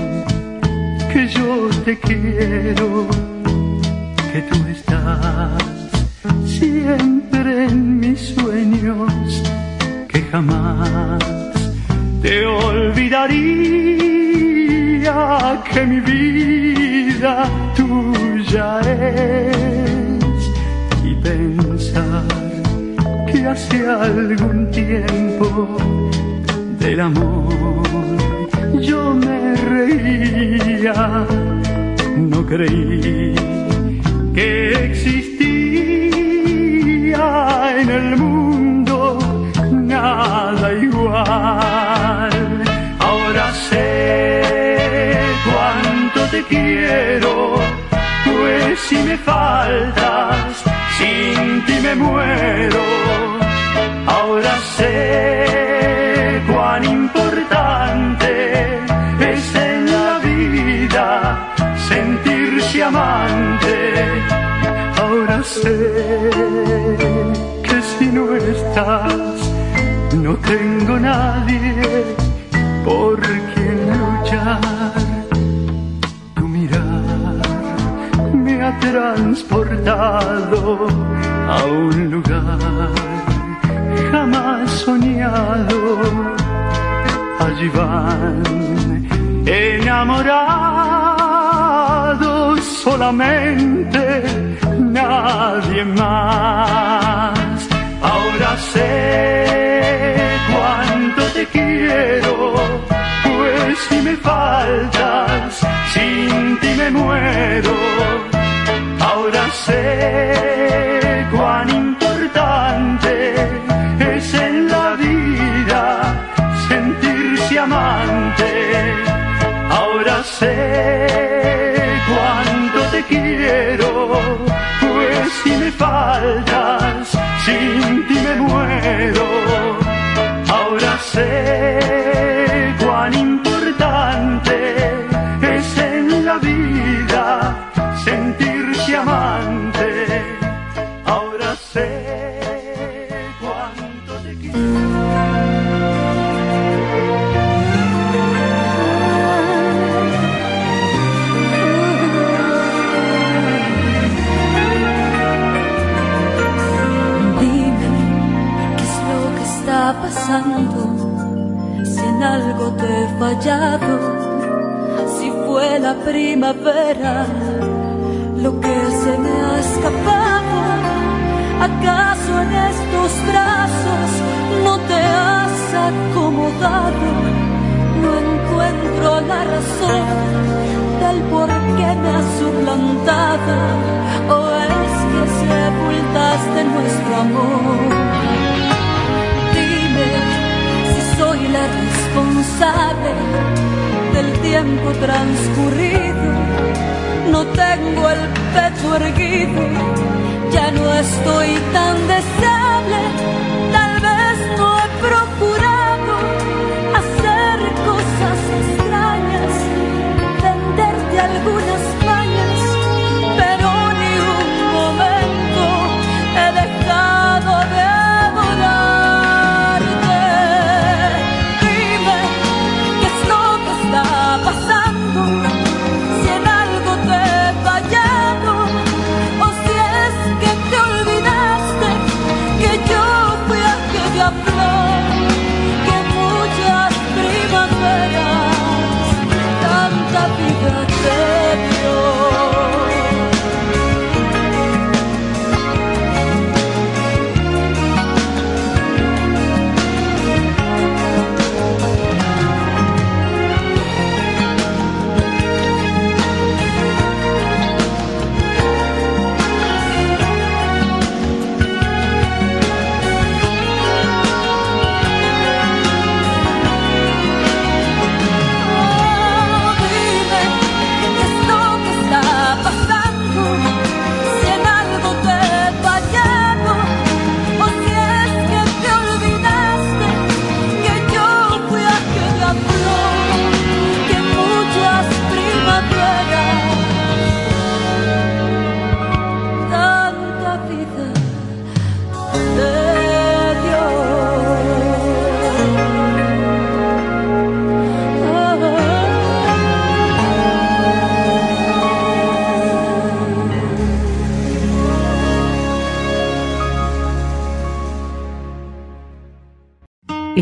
que yo te quiero, que tú estás siempre en mis sueños que jamás te olvidaría que mi vida tuya es. Y pensar que hace algún tiempo del amor yo me reía, no creí sin ti me muero. Ahora sé cuán importante es en la vida sentirse amante. Ahora sé que si no estás, no tengo nadie por quien luchar. Transportado a un lugar jamás soñado. Allí van enamorados solamente, nadie más. Ahora sé cuánto te quiero, pues si me faltas, sin ti me muero. Ahora sé cuán importante es en la vida sentirse amante. Ahora sé cuánto te quiero, pues si me faltas, sin ti me muero. Ahora sé te he fallado, si fue la primavera lo que se me ha escapado, acaso en estos brazos no te has acomodado, no encuentro la razón del por qué me has suplantado, o es que sepultaste nuestro amor. Si soy la del tiempo transcurrido. No tengo el pecho erguido, ya no estoy tan deseable. Tal vez no he procurado hacer cosas extrañas, venderte algunas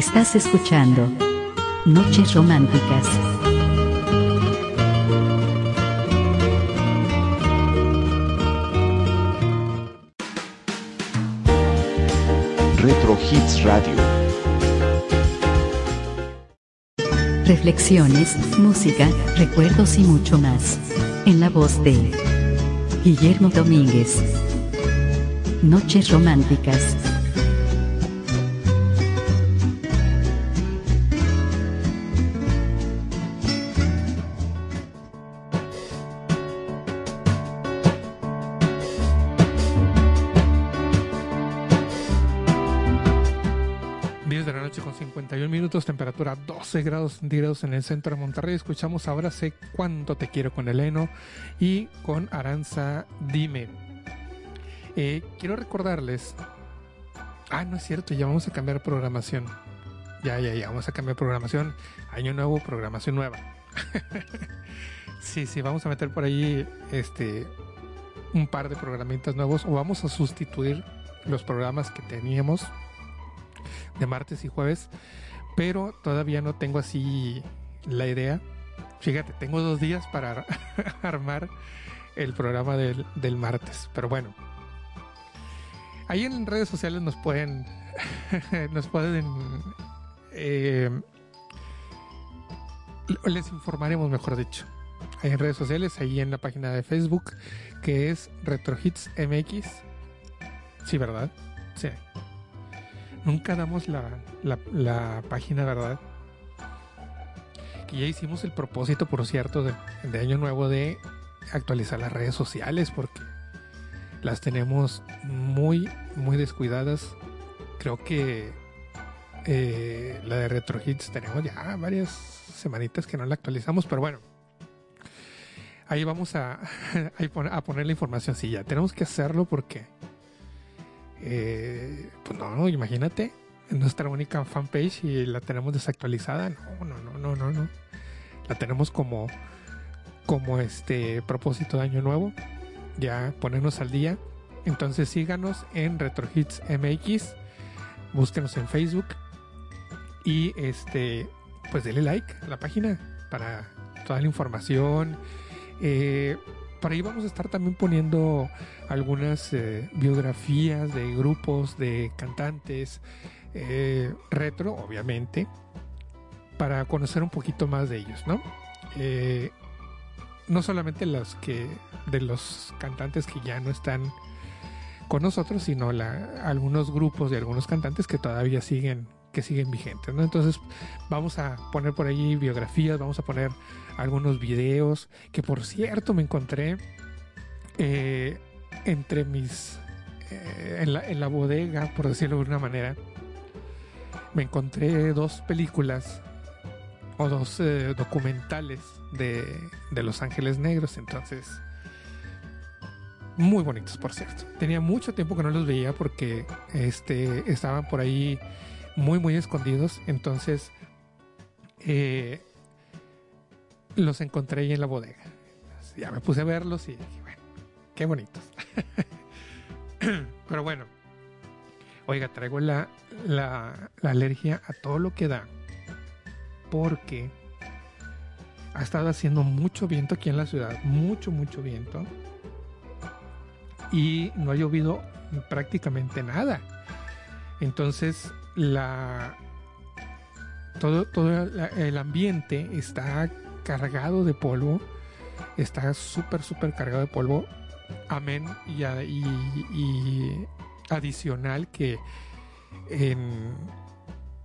Estás escuchando Noches Románticas. Retro Hits Radio. Reflexiones, música, recuerdos y mucho más. En la voz de Guillermo Domínguez. Noches Románticas. 12 grados centígrados en el centro de Monterrey. Escuchamos ahora Sé cuánto te quiero con Eleno y con Aranza Dime. Eh, quiero recordarles. Ah, no es cierto, ya vamos a cambiar programación. Ya, ya, ya, vamos a cambiar programación. Año nuevo, programación nueva. sí, sí, vamos a meter por ahí este un par de programitas nuevos o vamos a sustituir los programas que teníamos de martes y jueves pero todavía no tengo así la idea. Fíjate, tengo dos días para armar el programa del, martes, pero bueno. Ahí en redes sociales nos pueden, nos pueden, eh, les informaremos, mejor dicho. Ahí en redes sociales, ahí en la página de Facebook, que es RetroHits MX. Sí, ¿verdad? Sí. Nunca damos la, la, página, ¿verdad? Que ya hicimos el propósito, por cierto, de, Año Nuevo de actualizar las redes sociales porque las tenemos muy, muy descuidadas. Creo que eh, la de Retro Hits tenemos ya varias semanitas que no la actualizamos, pero bueno. Ahí vamos a, a poner la información. Sí, ya tenemos que hacerlo porque eh, pues no, imagínate, nuestra única fanpage y la tenemos desactualizada. No, no, no, no, no, no. La tenemos como, como este propósito de año nuevo. Ya ponernos al día. Entonces síganos en Retro Hits MX. Búsquenos en Facebook Y este, pues dele like a la página para toda la información. Eh, por ahí vamos a estar también poniendo algunas eh, biografías de grupos de cantantes eh, retro, obviamente, para conocer un poquito más de ellos, ¿no? Eh, no solamente los que de los cantantes que ya no están con nosotros, sino algunos grupos de algunos cantantes que todavía siguen que siguen vigentes, ¿no? Entonces vamos a poner por ahí biografías, vamos a poner algunos videos que por cierto me encontré eh, entre mis eh, en, la, en la bodega, por decirlo de una manera, me encontré dos películas o dos eh, documentales de, de Los Ángeles Negros, entonces muy bonitos por cierto. Tenía mucho tiempo que no los veía porque este estaban por ahí muy muy escondidos, entonces eh, los encontré ahí en la bodega. Ya me puse a verlos y dije, bueno, qué bonitos. Pero bueno, oiga, traigo la, la, la alergia a todo lo que da porque ha estado haciendo mucho viento aquí en la ciudad, mucho, mucho viento. Y no ha llovido prácticamente nada. Entonces, la, todo, todo el ambiente está cargado de polvo. Está súper, súper cargado de polvo. Amén. Y adicional que en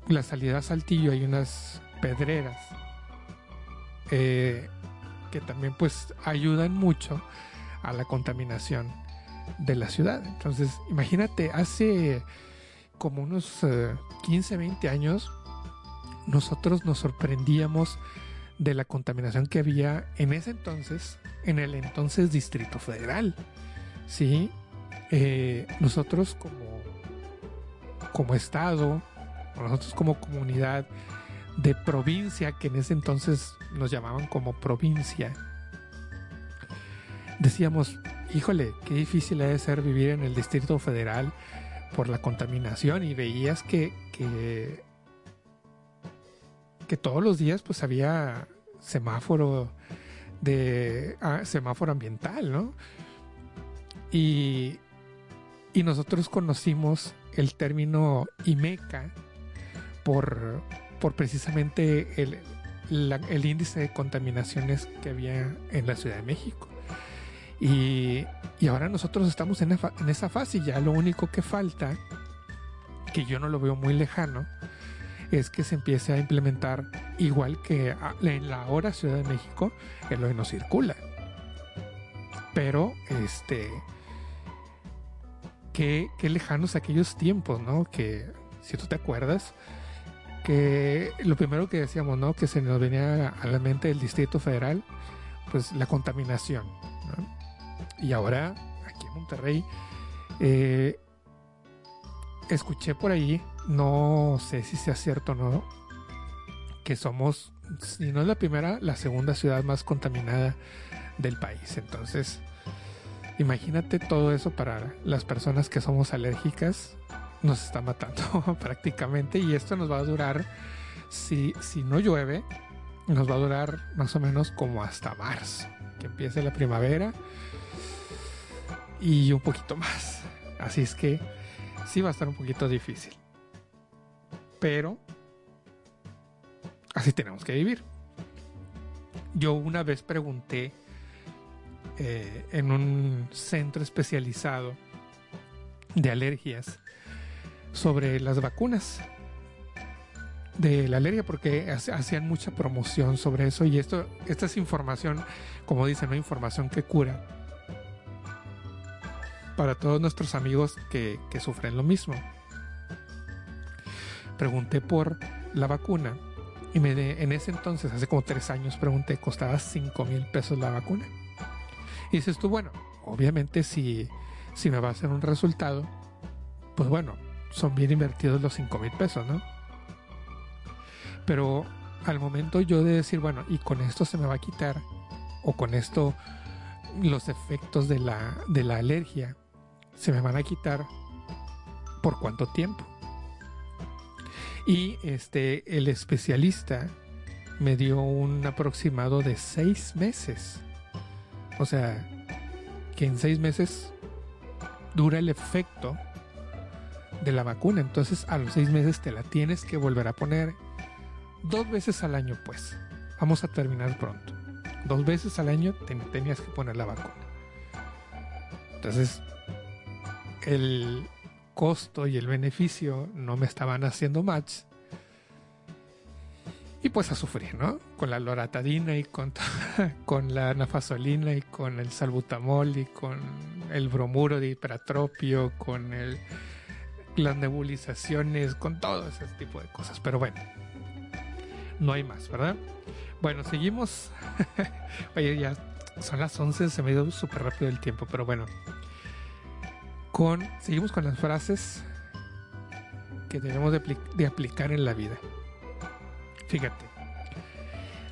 la salida a Saltillo hay unas pedreras eh, que también pues ayudan mucho a la contaminación de la ciudad. Entonces, imagínate, hace como unos eh, 15, 20 años, nosotros nos sorprendíamos de la contaminación que había en ese entonces, en el entonces Distrito Federal. Sí, Eh, nosotros como, como Estado, nosotros como comunidad de provincia, que en ese entonces nos llamaban como provincia, decíamos, híjole, qué difícil ha de ser vivir en el Distrito Federal por la contaminación y veías que, que, todos los días pues había semáforo de ah, semáforo ambiental, ¿no? Y, y nosotros conocimos el término IMECA por, por precisamente el, el índice de contaminaciones que había en la Ciudad de México. Y, y ahora nosotros estamos en, esa- fase y ya lo único que falta, que yo no lo veo muy lejano, es que se empiece a implementar igual que en la hora Ciudad de México, el hoy no circula. Pero, este, qué, qué lejanos aquellos tiempos, ¿no? Que, si tú te acuerdas, que lo primero que decíamos, ¿no? Que se nos venía a la mente del Distrito Federal, pues la contaminación. Y ahora, aquí en Monterrey, eh, escuché por ahí, no sé si sea cierto o no, que somos, si no es la primera, la segunda ciudad más contaminada del país. Entonces, imagínate todo eso para las personas que somos alérgicas, nos está matando prácticamente y esto nos va a durar, si, si no llueve, nos va a durar más o menos como hasta marzo, que empiece la primavera y un poquito más. Así es que sí va a estar un poquito difícil. Pero así tenemos que vivir. Yo una vez pregunté eh, en un centro especializado de alergias sobre las vacunas de la alergia porque hacían mucha promoción sobre eso y esto esta es información como dicen no información que cura para todos nuestros amigos que, que sufren lo mismo. Pregunté por la vacuna y me de- en ese entonces hace como tres años pregunté costaba 5 mil pesos la vacuna y dices tú bueno obviamente si si me va a hacer un resultado pues bueno son bien invertidos los 5 mil pesos no pero al momento yo de decir, bueno, y con esto se me va a quitar, o con esto los efectos de la, de la alergia se me van a quitar, ¿por cuánto tiempo? Y este, el especialista me dio un aproximado de seis meses. O sea, que en seis meses dura el efecto de la vacuna. Entonces a los seis meses te la tienes que volver a poner dos veces al año, pues. Vamos a terminar pronto. Dos veces al año tenías que poner la vacuna. Entonces, el costo y el beneficio no me estaban haciendo match. Y pues a sufrir, ¿no? Con la loratadina y con, con la nafasolina y con el salbutamol y con el bromuro de hiperatropio, con las nebulizaciones, con todo ese tipo de cosas. Pero bueno, no hay más, ¿verdad? Bueno, seguimos. Oye, ya son las 11, se me dio súper rápido el tiempo, pero bueno. Con, seguimos con las frases que debemos de, aplicar en la vida. Fíjate.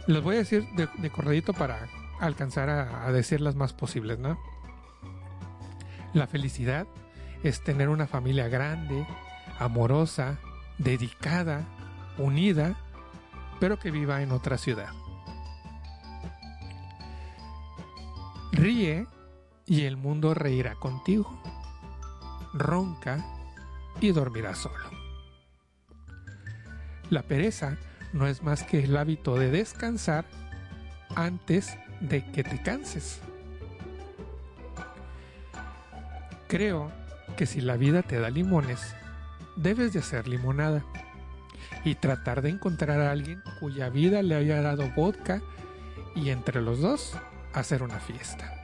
Los voy a decir de, corredito para alcanzar a, decir las más posibles, ¿no? La felicidad es tener una familia grande, amorosa, dedicada, unida, pero que viva en otra ciudad. Ríe y el mundo reirá contigo. Ronca y dormirá solo. La pereza no es más que el hábito de descansar antes de que te canses. Creo que si la vida te da limones, debes de hacer limonada y tratar de encontrar a alguien cuya vida le haya dado vodka y entre los dos hacer una fiesta.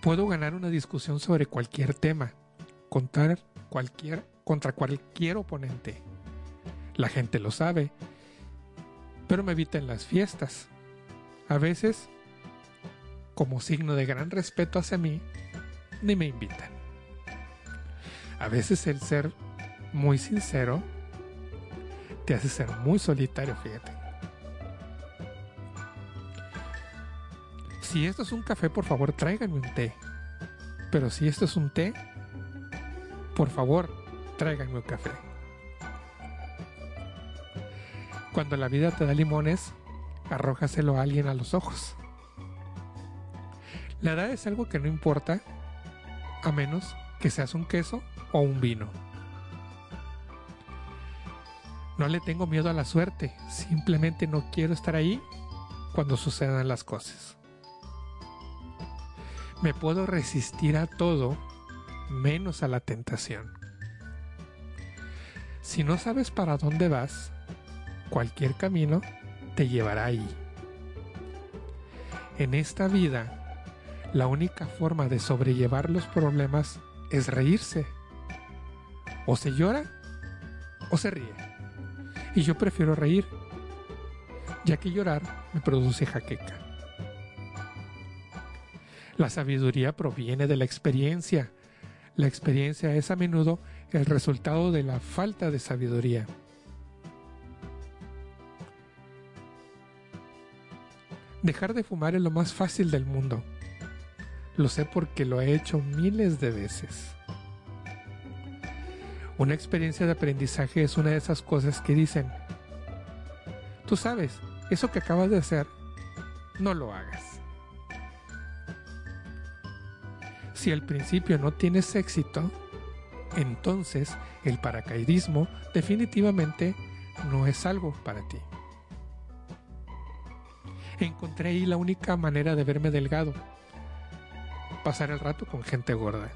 Puedo ganar una discusión sobre cualquier tema, contar cualquier, contra cualquier oponente. La gente lo sabe, pero me evitan las fiestas. A veces, como signo de gran respeto hacia mí, ni me invitan. A veces el ser muy sincero te hace ser muy solitario, fíjate. Si esto es un café, por favor, tráiganme un té. Pero si esto es un té, por favor, tráiganme un café. Cuando la vida te da limones, arrójaselo a alguien a los ojos. La edad es algo que no importa, a menos que seas un queso o un vino. No le tengo miedo a la suerte, simplemente no quiero estar ahí cuando sucedan las cosas. Me puedo resistir a todo menos a la tentación. Si no sabes para dónde vas, cualquier camino te llevará ahí. En esta vida, la única forma de sobrellevar los problemas es reírse. O se llora o se ríe. Y yo prefiero reír, ya que llorar me produce jaqueca. La sabiduría proviene de la experiencia. La experiencia es a menudo el resultado de la falta de sabiduría. Dejar de fumar es lo más fácil del mundo. Lo sé porque lo he hecho miles de veces. Una experiencia de aprendizaje es una de esas cosas que dicen, tú sabes, eso que acabas de hacer, no lo hagas. Si al principio no tienes éxito, entonces el paracaidismo definitivamente no es algo para ti. Encontré ahí la única manera de verme delgado, pasar el rato con gente gorda.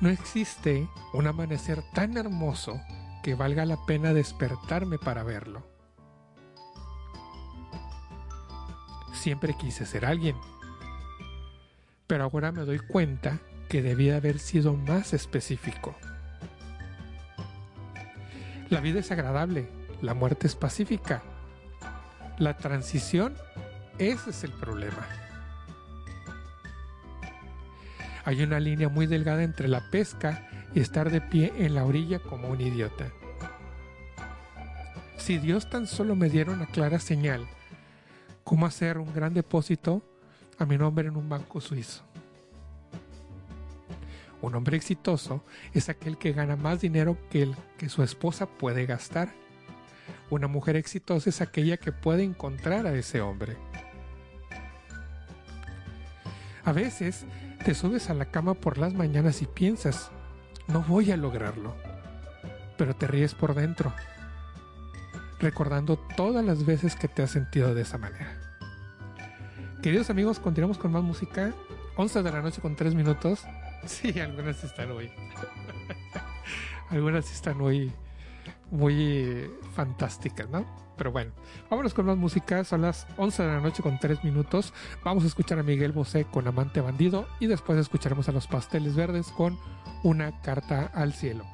No existe un amanecer tan hermoso que valga la pena despertarme para verlo. Siempre quise ser alguien pero ahora me doy cuenta que debía haber sido más específico. La vida es agradable, la muerte es pacífica. La transición, ese es el problema. Hay una línea muy delgada entre la pesca y estar de pie en la orilla como un idiota. Si Dios tan solo me diera una clara señal cómo hacer un gran depósito a mi nombre en un banco suizo. Un hombre exitoso es aquel que gana más dinero que el que su esposa puede gastar. Una mujer exitosa es aquella que puede encontrar a ese hombre. A veces te subes a la cama por las mañanas y piensas, no voy a lograrlo, pero te ríes por dentro, recordando todas las veces que te has sentido de esa manera. Queridos amigos, continuamos con más música. 11 de la noche con 3 minutos. Sí, algunas están hoy. algunas están hoy muy fantásticas, ¿no? Pero bueno, vámonos con más música. Son las 11 de la noche con 3 minutos. Vamos a escuchar a Miguel Bosé con Amante Bandido y después escucharemos a los Pasteles Verdes con Una Carta al Cielo.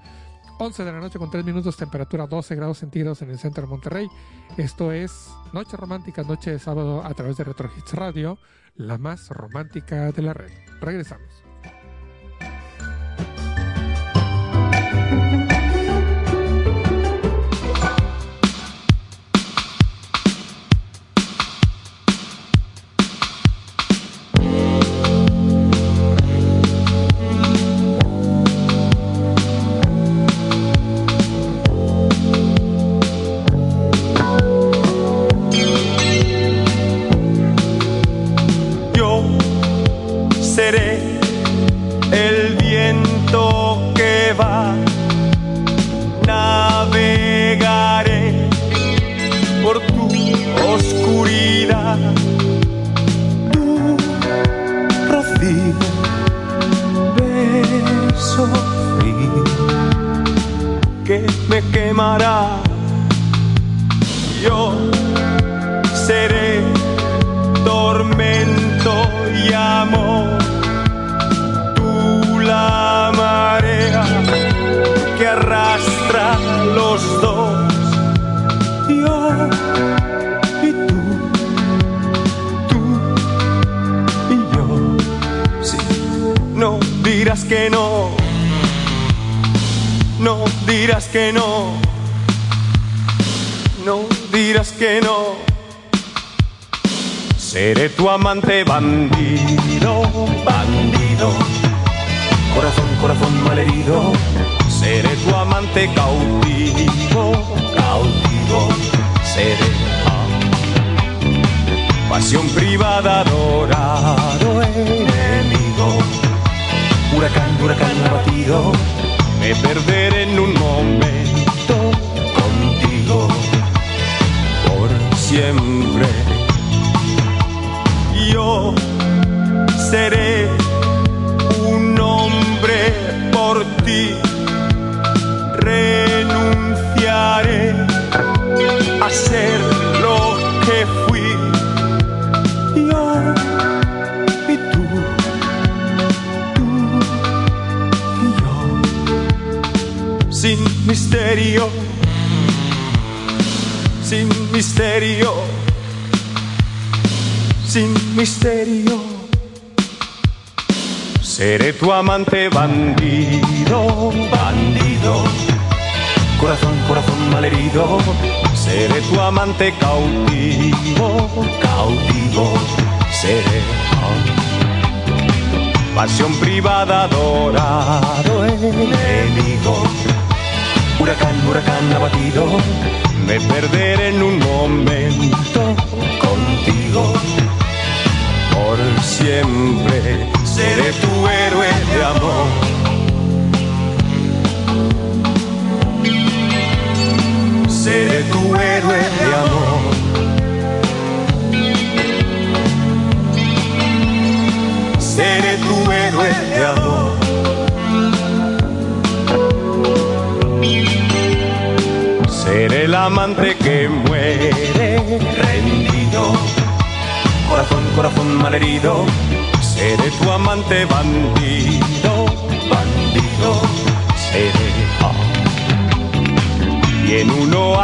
11 de la noche con 3 minutos, temperatura 12 grados centígrados en el centro de Monterrey. Esto es Noche Romántica, noche de sábado a través de Retro Hits Radio, la más romántica de la red. Regresamos.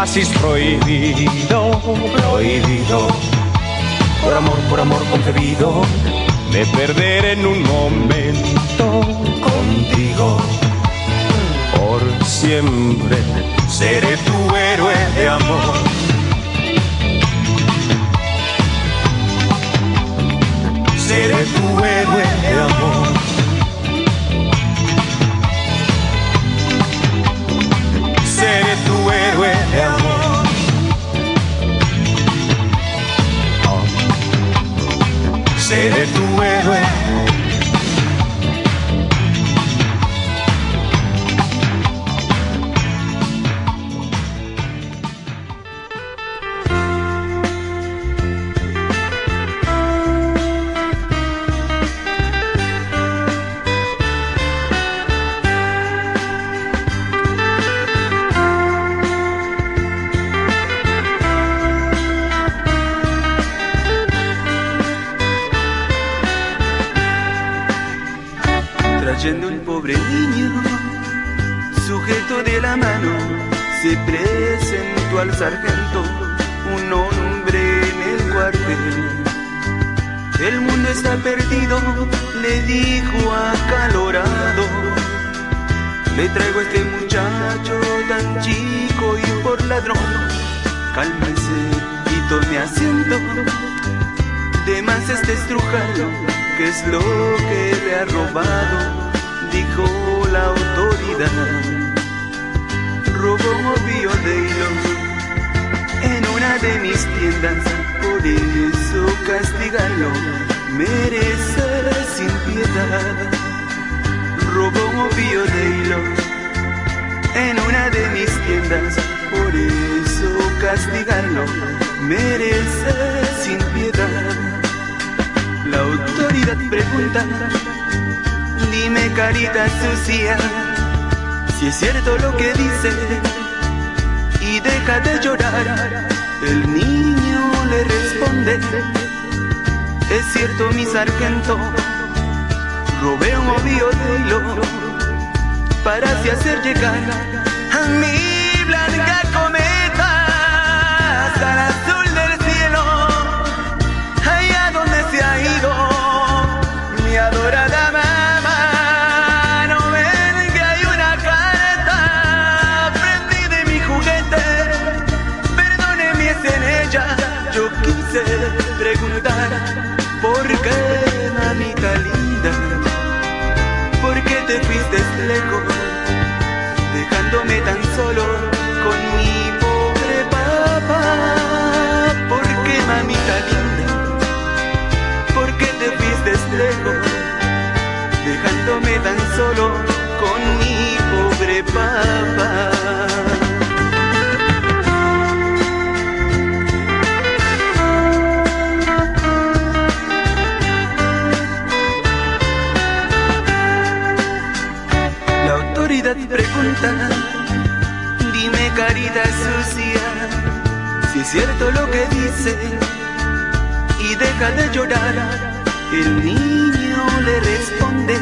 Un oasis prohibido, prohibido, por amor, por amor concebido, me perderé en un momento contigo. Por siempre seré tu héroe de amor. seré tu héroe de amor. seré tu héroe. Sargento, un hombre en el cuartel. El mundo está perdido, le dijo acalorado. Le traigo a este muchacho tan chico y por ladrón. Cálmese y tome asiento. De más este estrujado, que es lo que le ha robado, dijo la autoridad. Robó ovillo de hilo de mis tiendas, por eso castigarlo merece sin piedad. Robó un ovillo de hilo en una de mis tiendas, por eso castigarlo merece sin piedad. La autoridad pregunta, dime carita sucia, si es cierto lo que dice y deja de llorar. El niño le responde, es cierto mi sargento, robé un ovío de hilo para así hacer llegar a mi dejándome tan solo con mi pobre papá. ¿Por qué, mamita linda? ¿Por qué te fuiste lejos, dejándome tan solo con mi pobre papá? Dime carita sucia, si es cierto lo que dice y deja de llorar. El niño le responde,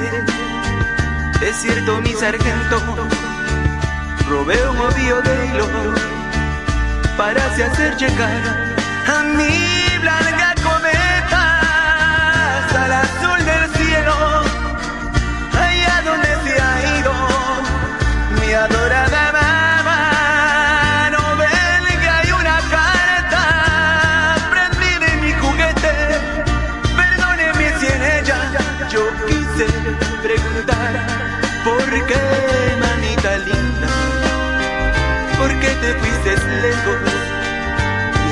es cierto mi sargento, robé un ovío de hilo para así hacer llegar a mi blanca cometa hasta el azul del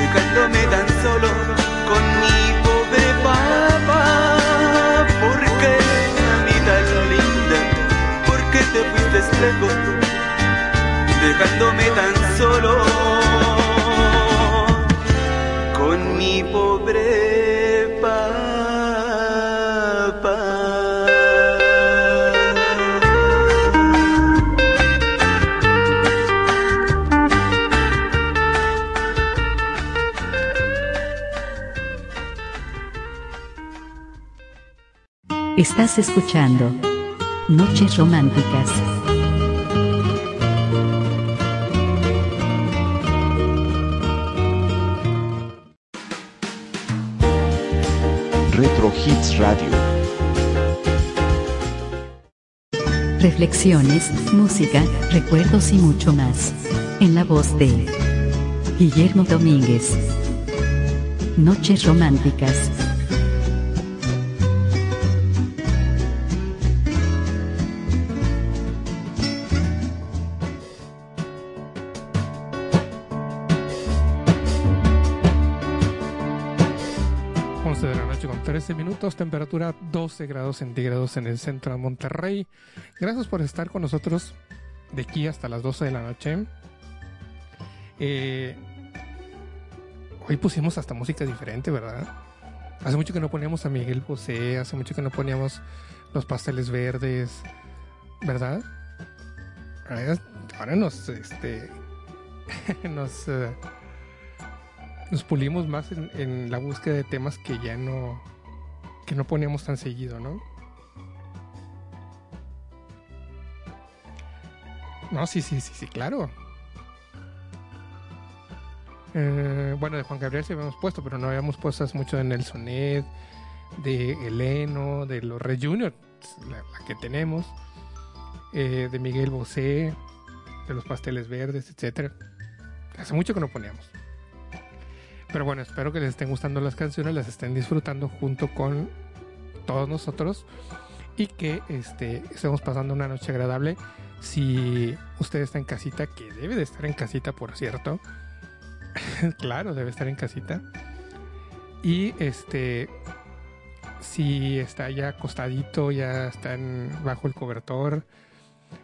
dejándome tan solo con mi pobre papá. ¿Por qué, mamita linda? ¿Por qué te fuiste lejos? Dejándome tan solo Estás escuchando Noches Románticas. Retro Hits Radio. Reflexiones, música, recuerdos y mucho más. En la voz de Guillermo Domínguez. Noches Románticas. 13 minutos, temperatura 12 grados centígrados en el centro de Monterrey. Gracias por estar con nosotros de aquí hasta las 12 de la noche. Eh, hoy pusimos hasta música diferente, ¿verdad? Hace mucho que no poníamos a Miguel Bosé, hace mucho que no poníamos los pasteles verdes, ¿verdad? Ahora, nos, este, nos, eh, nos pulimos más en la búsqueda de temas que ya no, que no poníamos tan seguido, ¿no? No, sí, sí, sí, sí, claro. Eh, bueno, de Juan Gabriel sí habíamos puesto, pero no habíamos puesto mucho de Nelson Ed, de Eleno, de los Red Junior, la, que tenemos, eh, de Miguel Bosé, de los pasteles verdes, etcétera. Hace mucho que no poníamos. Pero bueno, espero que les estén gustando las canciones, las estén disfrutando junto con todos nosotros y que este, estemos pasando una noche agradable. Si usted está en casita, que debe de estar en casita, por cierto. claro, debe estar en casita. Y este, si está ya acostadito, ya están bajo el cobertor,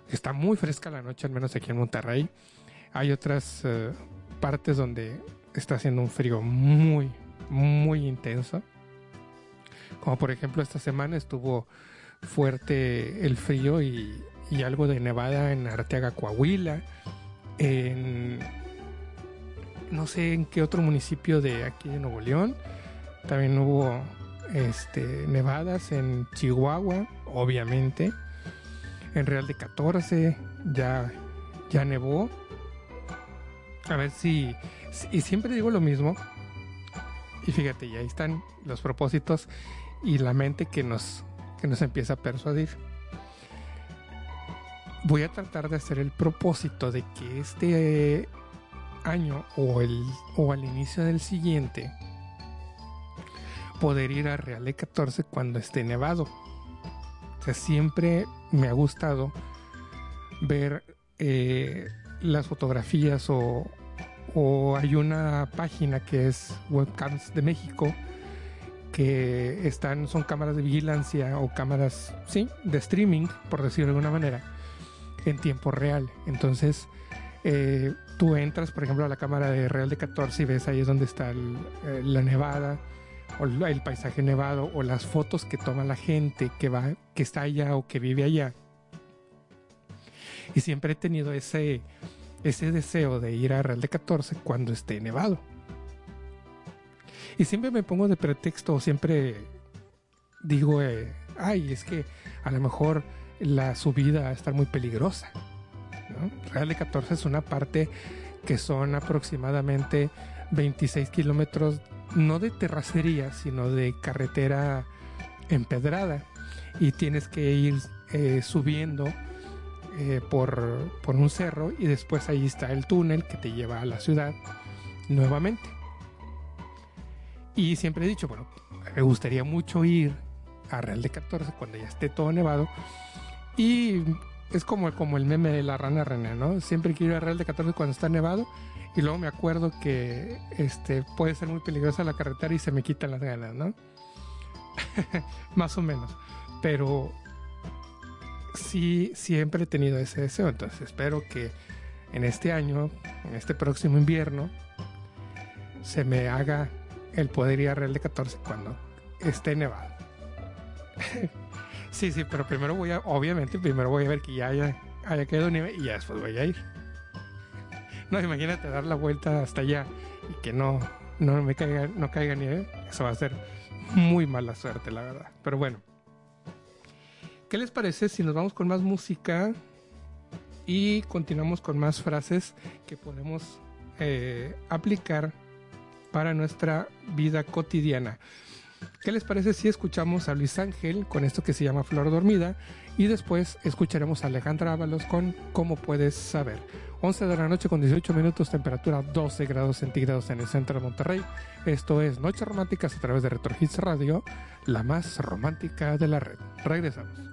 está muy fresca la noche, al menos aquí en Monterrey. Hay otras uh, partes donde está haciendo un frío muy, muy intenso. Como por ejemplo esta semana estuvo fuerte el frío y, y algo de nevada en Arteaga, Coahuila. En no sé en qué otro municipio de aquí de Nuevo León. También hubo este, nevadas en Chihuahua, obviamente. En Real de 14 ya, ya nevó. A ver si... Y siempre digo lo mismo. Y fíjate, ya ahí están los propósitos y la mente que nos, que nos empieza a persuadir. Voy a tratar de hacer el propósito de que este año o, el, o al inicio del siguiente poder ir a Real de 14 cuando esté nevado. O sea, siempre me ha gustado ver eh, las fotografías o, o hay una página que es Webcams de México que están, son cámaras de vigilancia o cámaras, sí, de streaming, por decirlo de alguna manera, en tiempo real. Entonces, eh, tú entras, por ejemplo, a la cámara de Real de 14 y ves ahí es donde está el, eh, la nevada o el paisaje nevado o las fotos que toma la gente que va, que está allá o que vive allá. Y siempre he tenido ese, ese deseo de ir a Real de 14 cuando esté nevado. Y siempre me pongo de pretexto, siempre digo, eh, ay, es que a lo mejor la subida va a estar muy peligrosa. Real de 14 es una parte que son aproximadamente 26 kilómetros, no de terracería, sino de carretera empedrada. Y tienes que ir eh, subiendo eh, por, por un cerro y después ahí está el túnel que te lleva a la ciudad nuevamente. Y siempre he dicho, bueno, me gustaría mucho ir a Real de 14 cuando ya esté todo nevado. Y es como, como el meme de la rana René, ¿no? Siempre quiero ir a Real de 14 cuando está nevado. Y luego me acuerdo que este, puede ser muy peligrosa la carretera y se me quitan las ganas, ¿no? Más o menos. Pero sí, siempre he tenido ese deseo. Entonces espero que en este año, en este próximo invierno, se me haga el poder ir a Real de 14 cuando esté nevado. sí, sí, pero primero voy a, obviamente, primero voy a ver que ya haya, haya quedado nieve y ya después voy a ir. No, imagínate dar la vuelta hasta allá y que no, no me caiga, no caiga nieve. Eso va a ser muy mala suerte, la verdad. Pero bueno. ¿Qué les parece si nos vamos con más música y continuamos con más frases que podemos eh, aplicar para nuestra vida cotidiana? ¿Qué les parece si escuchamos a Luis Ángel con esto que se llama Flor Dormida y después escucharemos a Alejandra Ábalos con Cómo puedes saber? 11 de la noche con 18 minutos, temperatura 12 grados centígrados en el centro de Monterrey. Esto es Noches Románticas a través de Retro Hits Radio, la más romántica de la red. Regresamos.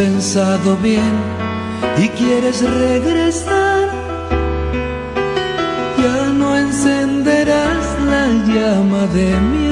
pensado bien y quieres regresar, ya no encenderás la llama de mi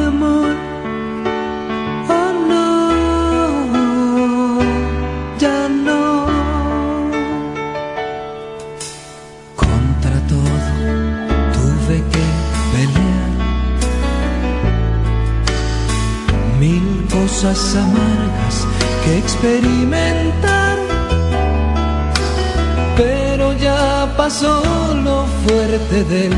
del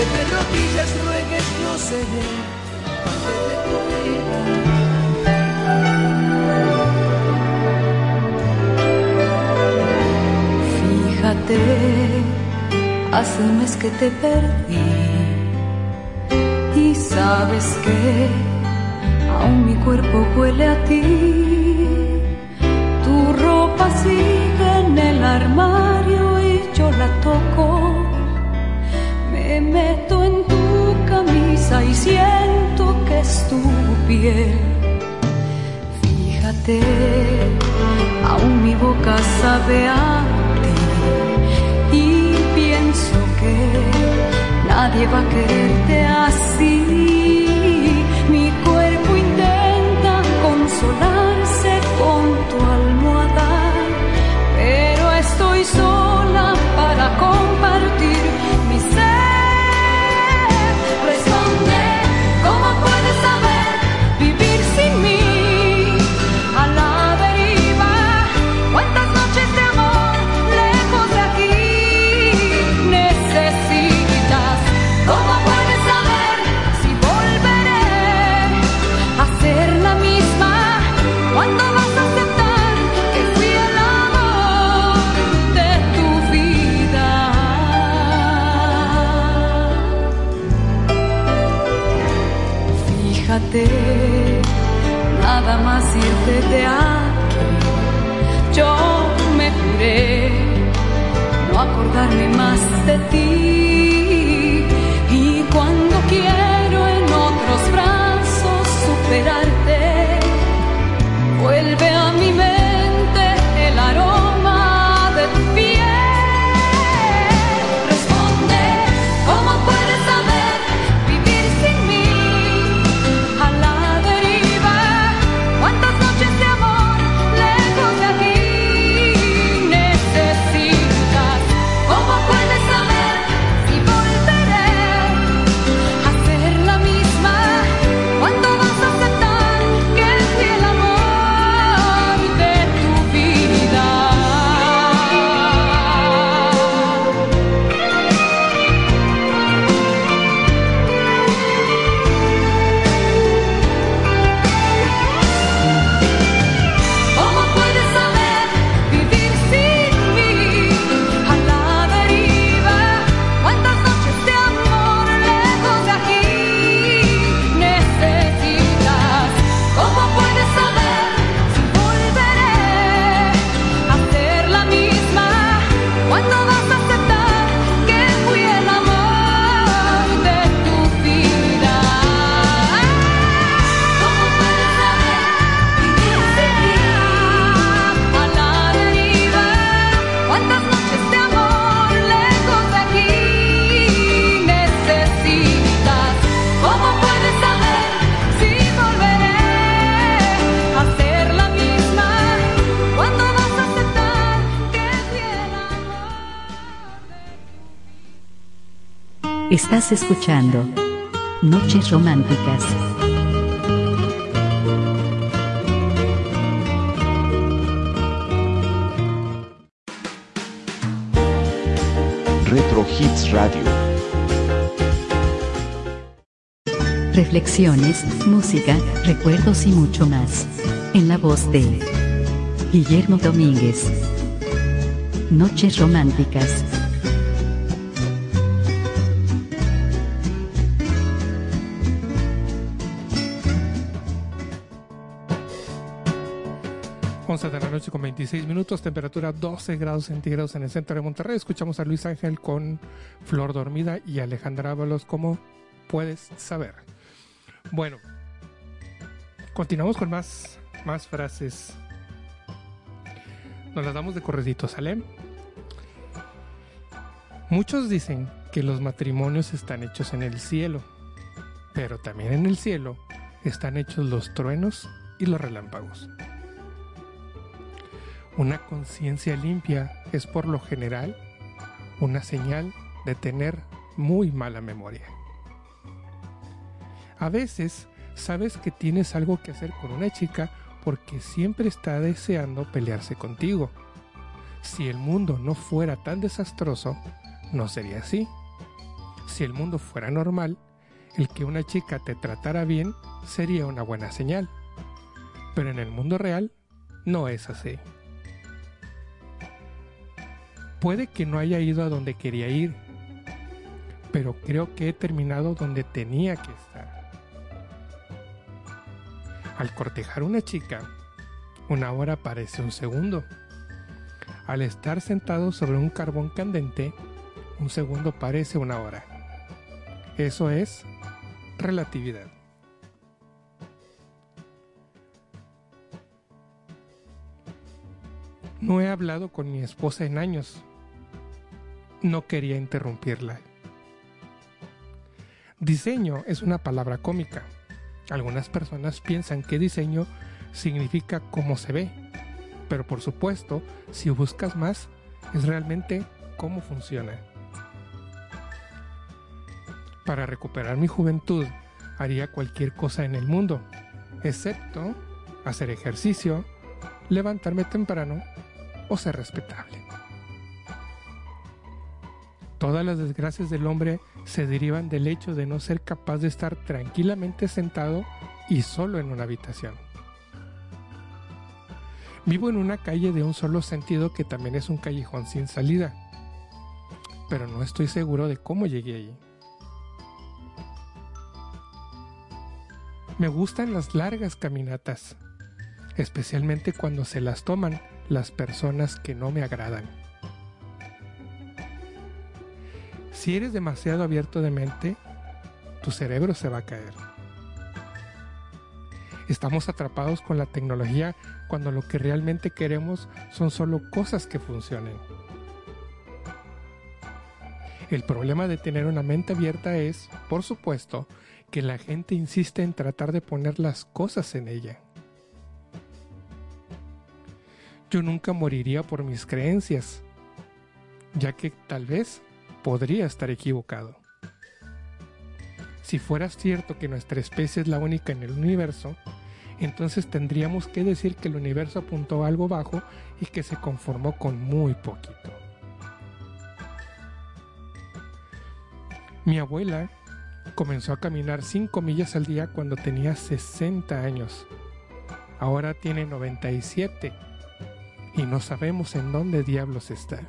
que de rodillas ruegues no seré parte de tu vida. Fíjate, hace un mes que te perdí y sabes que aún mi cuerpo huele a ti. Tu ropa sigue en el armario y yo la toco y siento que es tu piel. Fíjate, aún mi boca sabe a ti y pienso que nadie va a quererte así. Mi cuerpo intenta consolar desde aquí yo me juré no acordarme más de Estás escuchando Noches Románticas. Retro Hits Radio. Reflexiones, música, recuerdos y mucho más. En la voz de Guillermo Domínguez. Noches Románticas. 26 minutos, temperatura 12 grados centígrados en el centro de Monterrey. Escuchamos a Luis Ángel con Flor Dormida y Alejandra Ábalos, como puedes saber. Bueno, continuamos con más, más frases. Nos las damos de corredito, ¿sale? Muchos dicen que los matrimonios están hechos en el cielo, pero también en el cielo están hechos los truenos y los relámpagos. Una conciencia limpia es por lo general una señal de tener muy mala memoria. A veces sabes que tienes algo que hacer con una chica porque siempre está deseando pelearse contigo. Si el mundo no fuera tan desastroso, no sería así. Si el mundo fuera normal, el que una chica te tratara bien sería una buena señal. Pero en el mundo real no es así. Puede que no haya ido a donde quería ir, pero creo que he terminado donde tenía que estar. Al cortejar una chica, una hora parece un segundo. Al estar sentado sobre un carbón candente, un segundo parece una hora. Eso es relatividad. No he hablado con mi esposa en años. No quería interrumpirla. Diseño es una palabra cómica. Algunas personas piensan que diseño significa cómo se ve, pero por supuesto, si buscas más, es realmente cómo funciona. Para recuperar mi juventud, haría cualquier cosa en el mundo, excepto hacer ejercicio, levantarme temprano o ser respetable. Todas las desgracias del hombre se derivan del hecho de no ser capaz de estar tranquilamente sentado y solo en una habitación. Vivo en una calle de un solo sentido que también es un callejón sin salida, pero no estoy seguro de cómo llegué allí. Me gustan las largas caminatas, especialmente cuando se las toman las personas que no me agradan. Si eres demasiado abierto de mente, tu cerebro se va a caer. Estamos atrapados con la tecnología cuando lo que realmente queremos son solo cosas que funcionen. El problema de tener una mente abierta es, por supuesto, que la gente insiste en tratar de poner las cosas en ella. Yo nunca moriría por mis creencias, ya que tal vez podría estar equivocado. Si fuera cierto que nuestra especie es la única en el universo, entonces tendríamos que decir que el universo apuntó a algo bajo y que se conformó con muy poquito. Mi abuela comenzó a caminar 5 millas al día cuando tenía 60 años. Ahora tiene 97 y no sabemos en dónde diablos está.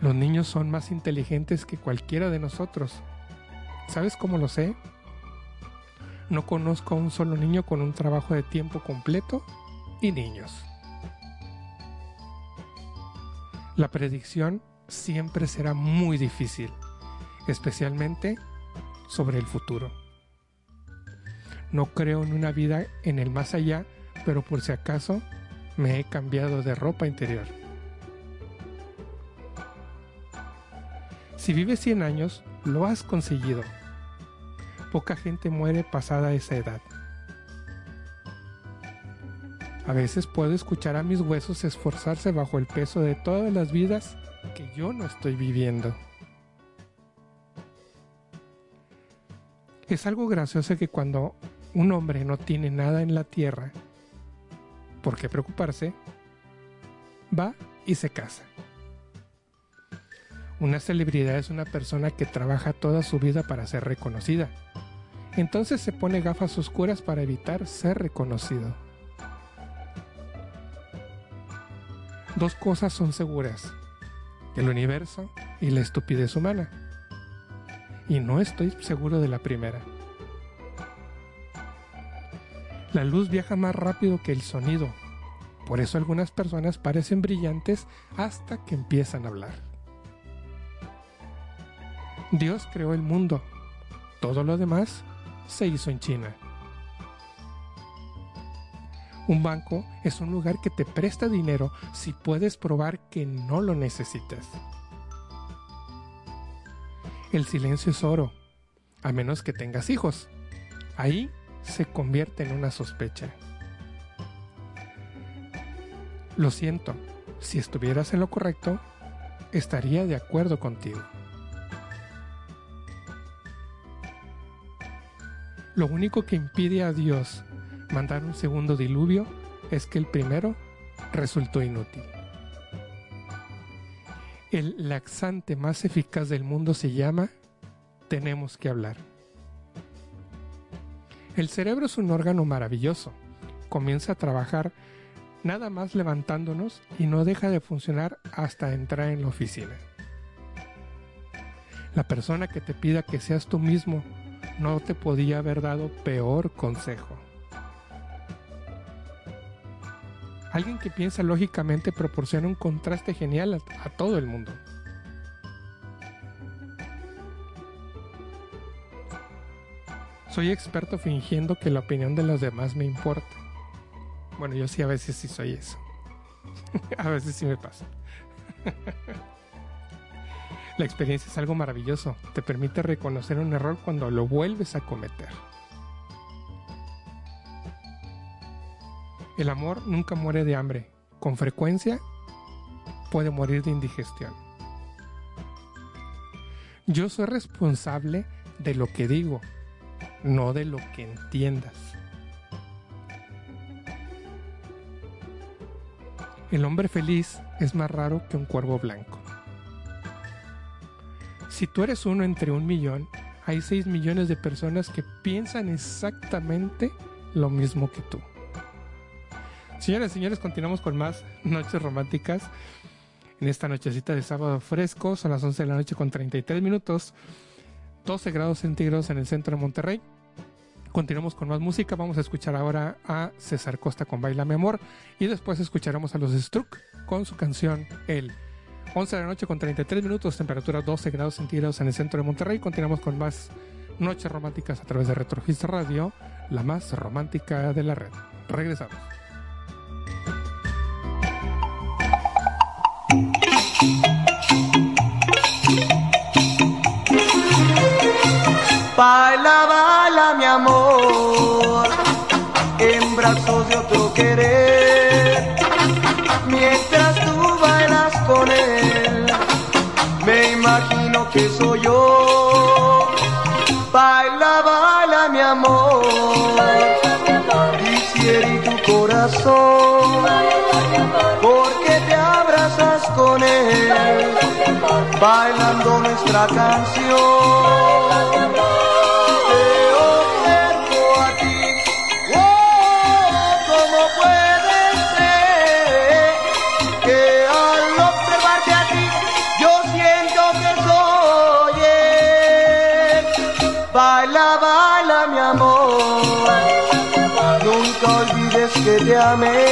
Los niños son más inteligentes que cualquiera de nosotros. ¿Sabes cómo lo sé? No conozco a un solo niño con un trabajo de tiempo completo y niños. La predicción siempre será muy difícil, especialmente sobre el futuro. No creo en una vida en el más allá, pero por si acaso me he cambiado de ropa interior. Si vives 100 años, lo has conseguido. Poca gente muere pasada esa edad. A veces puedo escuchar a mis huesos esforzarse bajo el peso de todas las vidas que yo no estoy viviendo. Es algo gracioso que cuando un hombre no tiene nada en la tierra, ¿por qué preocuparse? Va y se casa. Una celebridad es una persona que trabaja toda su vida para ser reconocida. Entonces se pone gafas oscuras para evitar ser reconocido. Dos cosas son seguras. El universo y la estupidez humana. Y no estoy seguro de la primera. La luz viaja más rápido que el sonido. Por eso algunas personas parecen brillantes hasta que empiezan a hablar. Dios creó el mundo. Todo lo demás se hizo en China. Un banco es un lugar que te presta dinero si puedes probar que no lo necesitas. El silencio es oro, a menos que tengas hijos. Ahí se convierte en una sospecha. Lo siento, si estuvieras en lo correcto, estaría de acuerdo contigo. Lo único que impide a Dios mandar un segundo diluvio es que el primero resultó inútil. El laxante más eficaz del mundo se llama tenemos que hablar. El cerebro es un órgano maravilloso. Comienza a trabajar nada más levantándonos y no deja de funcionar hasta entrar en la oficina. La persona que te pida que seas tú mismo no te podía haber dado peor consejo. Alguien que piensa lógicamente proporciona un contraste genial a, todo el mundo. Soy experto fingiendo que la opinión de los demás me importa. Bueno, yo sí a veces sí soy eso. a veces sí me pasa. La experiencia es algo maravilloso, te permite reconocer un error cuando lo vuelves a cometer. El amor nunca muere de hambre, con frecuencia puede morir de indigestión. Yo soy responsable de lo que digo, no de lo que entiendas. El hombre feliz es más raro que un cuervo blanco. Si tú eres uno entre un millón, hay 6 millones de personas que piensan exactamente lo mismo que tú. Señoras y señores, continuamos con más noches románticas. En esta nochecita de sábado fresco, son las 11 de la noche con 33 minutos, 12 grados centígrados en el centro de Monterrey. Continuamos con más música. Vamos a escuchar ahora a César Costa con Baila Mi Amor y después escucharemos a los Struck con su canción El. 11 de la noche con 33 minutos, temperatura 12 grados centígrados en el centro de Monterrey. Continuamos con más noches románticas a través de Retrogista Radio, la más romántica de la red. Regresamos. Baila, baila mi amor, en brazos de otro querer Que soy yo. Baila, baila mi amor, quisiera tu corazón, porque te abrazas con él, bailando nuestra canción. গ্রামে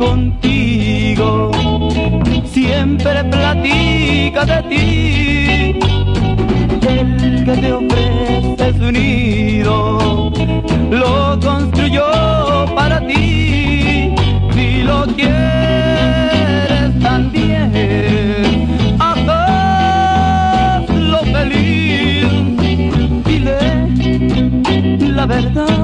contigo, siempre platica de ti. El que te ofrece su nido, lo construyó para ti. Si lo quieres también, hazlo feliz. Dile la verdad.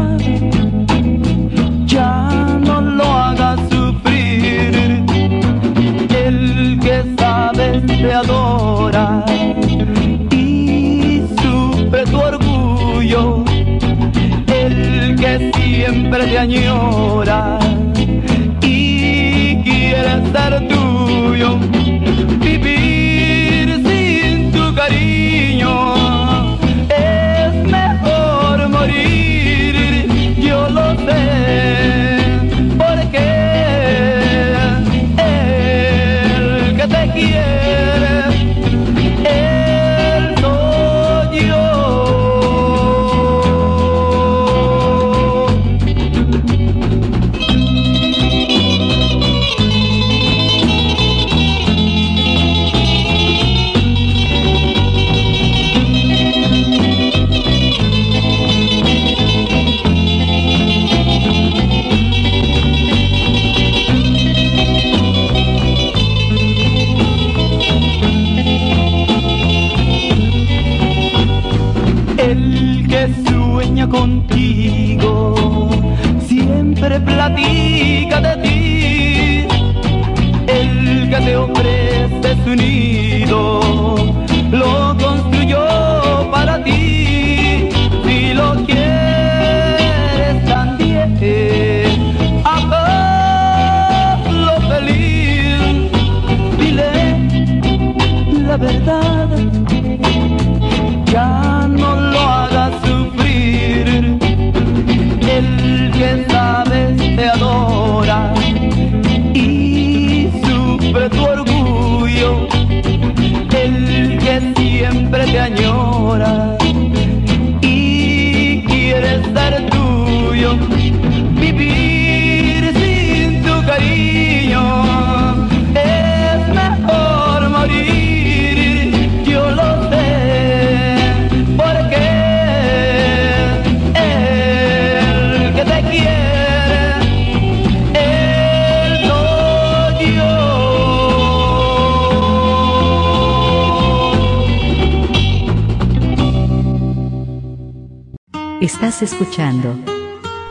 Estás escuchando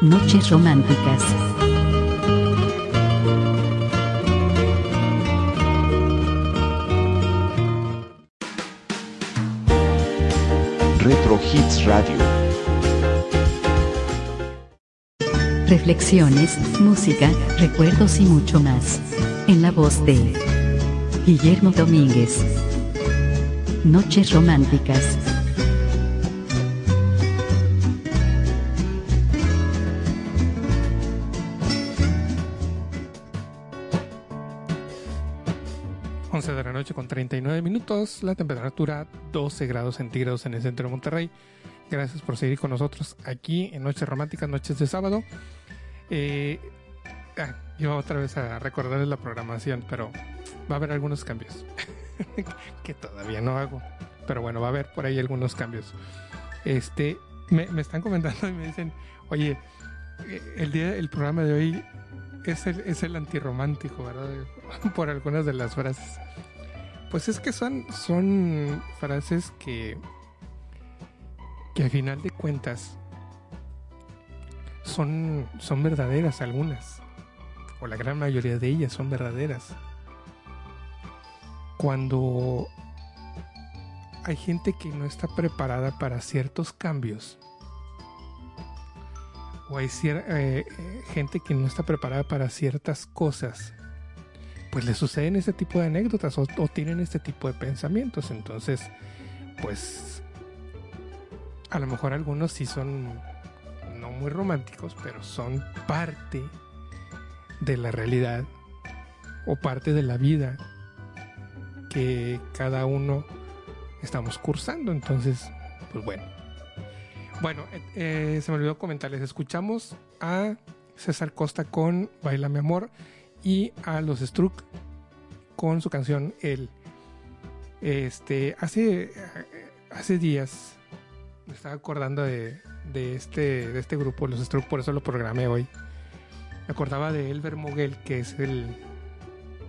Noches Románticas. Retro Hits Radio. Reflexiones, música, recuerdos y mucho más. En la voz de Guillermo Domínguez. Noches Románticas. 39 minutos, la temperatura 12 grados centígrados en el centro de Monterrey. Gracias por seguir con nosotros aquí en Noches Románticas, Noches de Sábado. Eh, ah, yo otra vez a recordarles la programación, pero va a haber algunos cambios que todavía no hago. Pero bueno, va a haber por ahí algunos cambios. Este, me, me están comentando y me dicen, oye, eh, el día, el programa de hoy es el, es el antirromántico, ¿verdad? Por algunas de las frases. Pues es que son, son frases que, que al final de cuentas son, son verdaderas algunas, o la gran mayoría de ellas son verdaderas. Cuando hay gente que no está preparada para ciertos cambios, o hay eh, gente que no está preparada para ciertas cosas, pues le suceden este tipo de anécdotas o, tienen este tipo de pensamientos. Entonces, pues a lo mejor algunos sí son no muy románticos, pero son parte de la realidad o parte de la vida que cada uno estamos cursando. Entonces, pues bueno. Bueno, eh, eh, se me olvidó comentarles. Escuchamos a César Costa con Baila mi amor y a los Struck con su canción El. Este, hace, hace días me estaba acordando de, este, de este grupo, los Struck, por eso lo programé hoy. Me acordaba de Elber Moguel, que es el.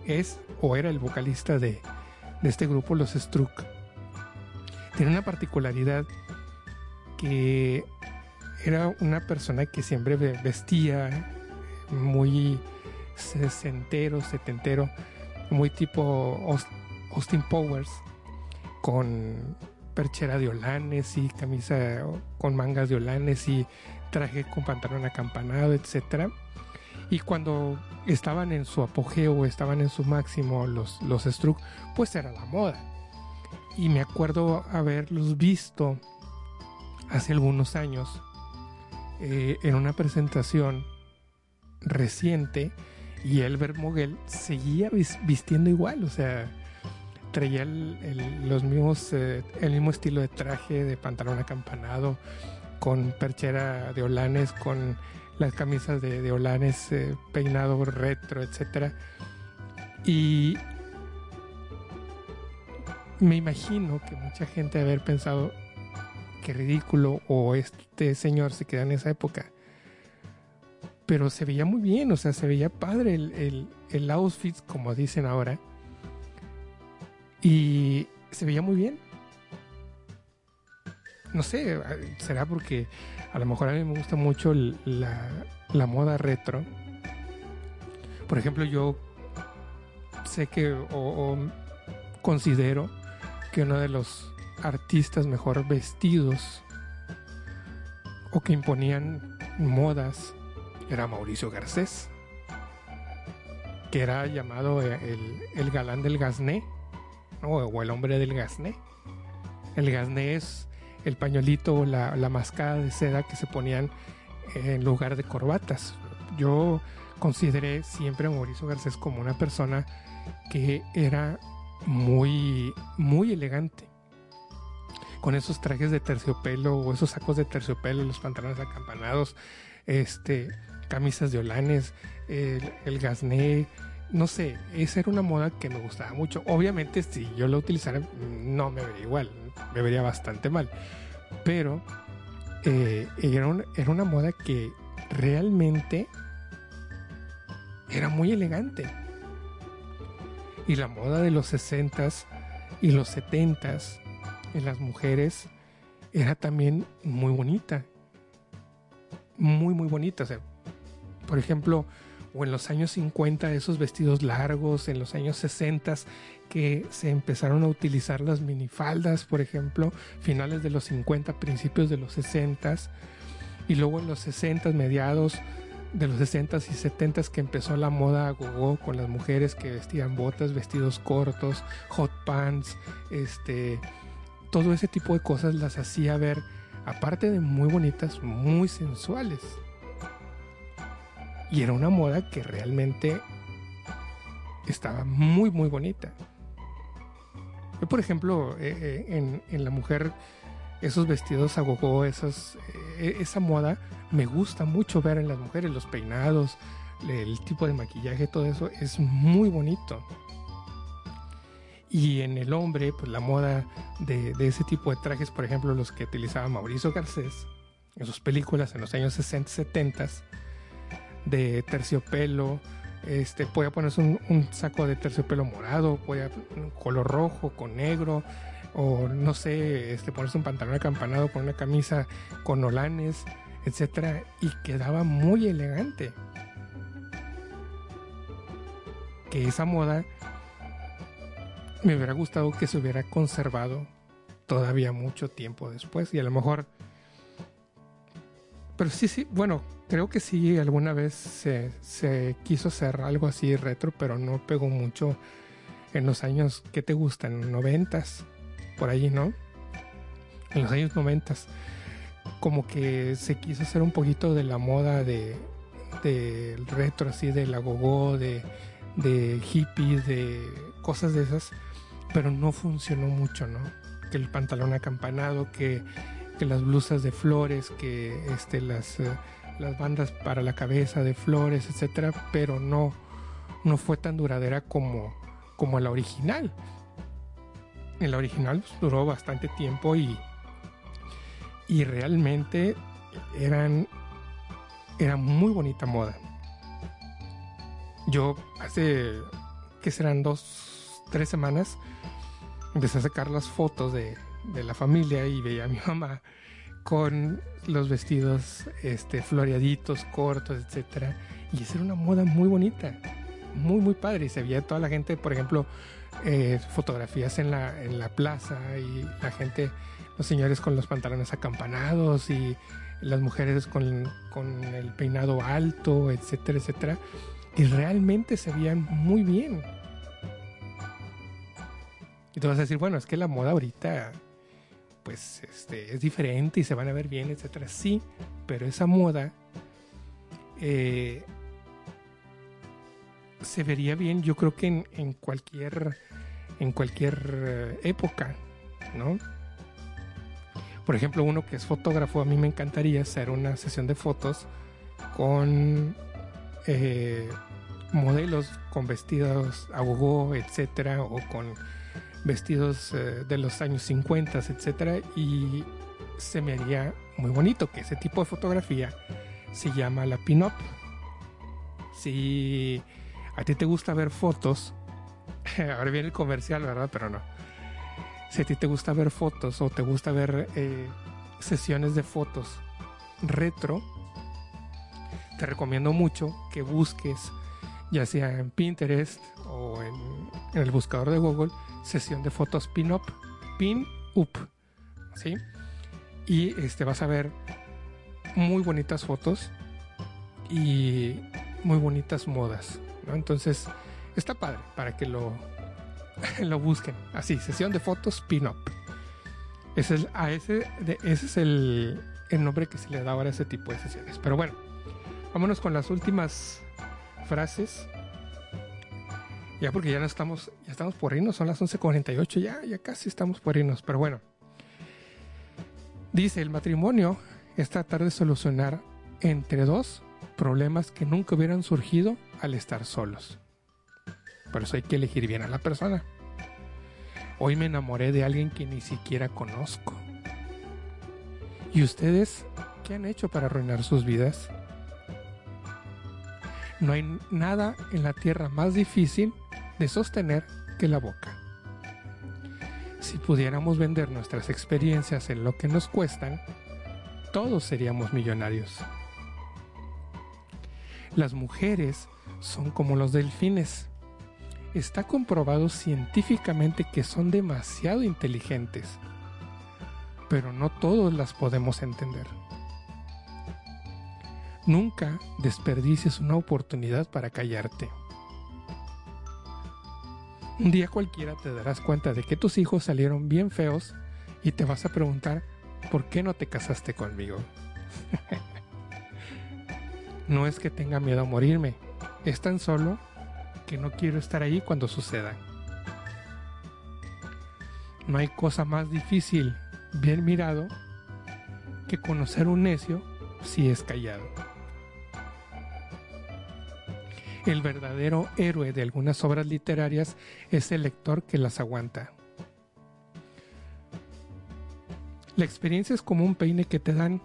es o era el vocalista de, de este grupo, los Struck. Tiene una particularidad que era una persona que siempre vestía muy sesentero, setentero, muy tipo Austin Powers, con perchera de olanes y camisa con mangas de olanes y traje con pantalón acampanado, etc. Y cuando estaban en su apogeo, estaban en su máximo los, los pues era la moda. Y me acuerdo haberlos visto hace algunos años eh, en una presentación reciente y Elbert Moguel seguía vistiendo igual, o sea, traía los mismos, eh, el mismo estilo de traje, de pantalón acampanado, con perchera de olanes, con las camisas de, de olanes, eh, peinado retro, etc. Y me imagino que mucha gente haber pensado, qué ridículo, o este señor se queda en esa época pero se veía muy bien, o sea, se veía padre el, el, outfit, como dicen ahora. Y se veía muy bien. No sé, será porque a lo mejor a mí me gusta mucho la, la moda retro. Por ejemplo, yo sé que o, considero que uno de los artistas mejor vestidos o que imponían modas era Mauricio Garcés, que era llamado eh, el, galán del gasné, o el hombre del gasné. El gasné es el pañuelito la, la mascada de seda que se ponían en lugar de corbatas. Yo consideré siempre a Mauricio Garcés como una persona que era muy, muy elegante. Con esos trajes de terciopelo o esos sacos de terciopelo, los pantalones acampanados, este, camisas de olanes, el, el gasné, no sé, esa era una moda que me gustaba mucho. Obviamente si yo la utilizara no me vería igual, me vería bastante mal. Pero eh, era, era una moda que realmente era muy elegante. Y la moda de los 60s y los 70s en las mujeres era también muy bonita. muy, muy bonitas. eh. Por ejemplo, o en los años 50 esos vestidos largos, en los años 60 que se empezaron a utilizar las minifaldas, por ejemplo, finales de los 50, principios de los 60 y luego en los 60 mediados de los 60 y 70 que empezó la moda gogo con las mujeres que vestían botas, vestidos cortos, hot pants, este todo ese tipo de cosas las hacía ver aparte de muy bonitas, muy sensuales. Y era una moda que realmente estaba muy, muy bonita. Yo, por ejemplo, eh, eh, en, en la mujer, esos vestidos a gogo, esos, eh, esa moda, me gusta mucho ver en las mujeres, los peinados, el tipo de maquillaje, todo eso es muy bonito. Y en el hombre, pues la moda de, de ese tipo de trajes, por ejemplo, los que utilizaba Mauricio Garcés en sus películas en los años 60, 70 de terciopelo. Este, podía ponerse un, saco de terciopelo morado, podía color rojo con negro, o no sé, este, ponerse un pantalón acampanado con una camisa con olanes, etcétera, y quedaba muy elegante. Que esa moda me hubiera gustado que se hubiera conservado todavía mucho tiempo después y a lo mejor pero sí, sí, bueno, creo que sí, alguna vez se, se quiso hacer algo así retro, pero no pegó mucho en los años, ¿qué te gustan? Noventas, por allí, ¿no? En los años noventas, como que se quiso hacer un poquito de la moda de, de retro, así, de la gogo, de, de hippies, de cosas de esas, pero no funcionó mucho, ¿no? Que el pantalón acampanado, que que las blusas de flores, que este, las, eh, las bandas para la cabeza de flores, etcétera, pero no, no fue tan duradera como, como la original. En la original pues, duró bastante tiempo y, y realmente eran, era muy bonita moda. Yo hace, que serán dos, tres semanas, empecé a sacar las fotos de, de la familia y veía a mi mamá con los vestidos este, floreaditos, cortos, etcétera. Y esa era una moda muy bonita, muy, muy padre. Y se veía toda la gente, por ejemplo, eh, fotografías en la, en la plaza y la gente, los señores con los pantalones acampanados y las mujeres con, con el peinado alto, etcétera, etcétera. Y realmente se veían muy bien. Y tú vas a decir, bueno, es que la moda ahorita pues este, es diferente y se van a ver bien, etcétera. Sí, pero esa moda eh, se vería bien, yo creo que en, cualquier en cualquier época, ¿no? Por ejemplo, uno que es fotógrafo, a mí me encantaría hacer una sesión de fotos con eh, modelos con vestidos a etcétera, o con vestidos eh, de los años 50, etcétera, y se me haría muy bonito que ese tipo de fotografía se llama la pin-up. Si a ti te gusta ver fotos, ahora viene el comercial, ¿verdad? Pero no. Si a ti te gusta ver fotos o te gusta ver eh, sesiones de fotos retro, te recomiendo mucho que busques, ya sea en Pinterest o en, el buscador de Google, sesión de fotos pin-up, pin-up, ¿sí? Y este, vas a ver muy bonitas fotos y muy bonitas modas. Entonces, está padre para que lo, lo busquen. Así, sesión de fotos pin-up. Ese es, a ese, ese es el, el nombre que se le da ahora a ese tipo de sesiones. Pero bueno, vámonos con las últimas frases. Ya porque ya no estamos, ya estamos por irnos, son las 11:48, ya, ya casi estamos por irnos, pero bueno. Dice, el matrimonio es tratar de solucionar entre dos problemas que nunca hubieran surgido al estar solos. Por eso hay que elegir bien a la persona. Hoy me enamoré de alguien que ni siquiera conozco. ¿Y ustedes qué han hecho para arruinar sus vidas? No hay nada en la tierra más difícil de sostener que la boca. Si pudiéramos vender nuestras experiencias en lo que nos cuestan, todos seríamos millonarios. Las mujeres son como los delfines. Está comprobado científicamente que son demasiado inteligentes, pero no todos las podemos entender. Nunca desperdicies una oportunidad para callarte. Un día cualquiera te darás cuenta de que tus hijos salieron bien feos y te vas a preguntar ¿por qué no te casaste conmigo? no es que tenga miedo a morirme, es tan solo que no quiero estar ahí cuando suceda. No hay cosa más difícil, bien mirado, que conocer un necio si es callado. El verdadero héroe de algunas obras literarias es el lector que las aguanta. La experiencia es como un peine que te dan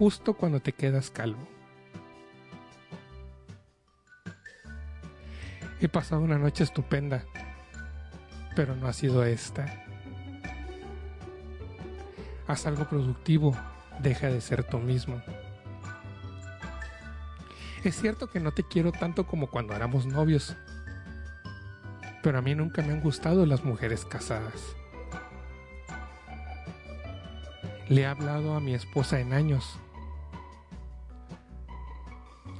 justo cuando te quedas calvo. He pasado una noche estupenda, pero no ha sido esta. Haz algo productivo, deja de ser tú mismo. Es cierto que no te quiero tanto como cuando éramos novios, pero a mí nunca me han gustado las mujeres casadas. Le he hablado a mi esposa en años.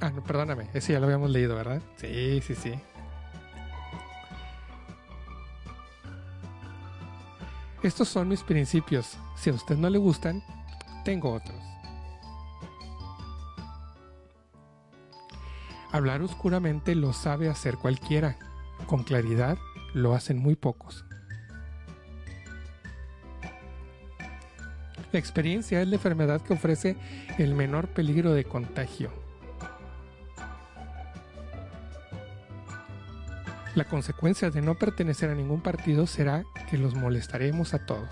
Ah, no, perdóname, ese ya lo habíamos leído, ¿verdad? Sí, sí, sí. Estos son mis principios. Si a usted no le gustan, tengo otros. Hablar oscuramente lo sabe hacer cualquiera. Con claridad lo hacen muy pocos. La experiencia es la enfermedad que ofrece el menor peligro de contagio. La consecuencia de no pertenecer a ningún partido será que los molestaremos a todos.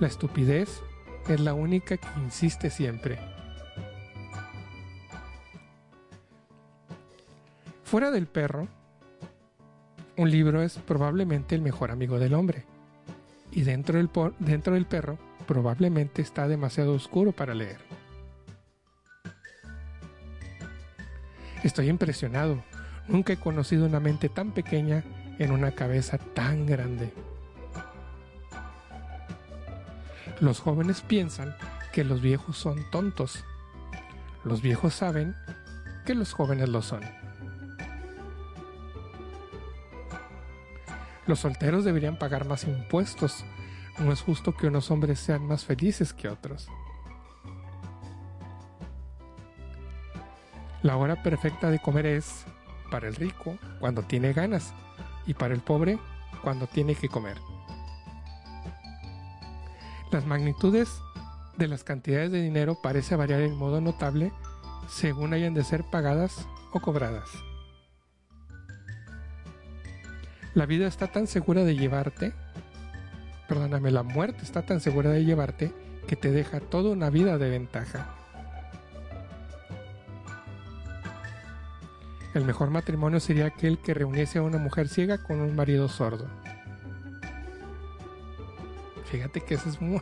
La estupidez es la única que insiste siempre. Fuera del perro, un libro es probablemente el mejor amigo del hombre. Y dentro del, dentro del perro probablemente está demasiado oscuro para leer. Estoy impresionado. Nunca he conocido una mente tan pequeña en una cabeza tan grande. Los jóvenes piensan que los viejos son tontos. Los viejos saben que los jóvenes lo son. Los solteros deberían pagar más impuestos. No es justo que unos hombres sean más felices que otros. La hora perfecta de comer es para el rico cuando tiene ganas y para el pobre cuando tiene que comer. Las magnitudes de las cantidades de dinero parece variar en modo notable según hayan de ser pagadas o cobradas. La vida está tan segura de llevarte, perdóname, la muerte está tan segura de llevarte que te deja toda una vida de ventaja. El mejor matrimonio sería aquel que reuniese a una mujer ciega con un marido sordo. Fíjate que esa es muy,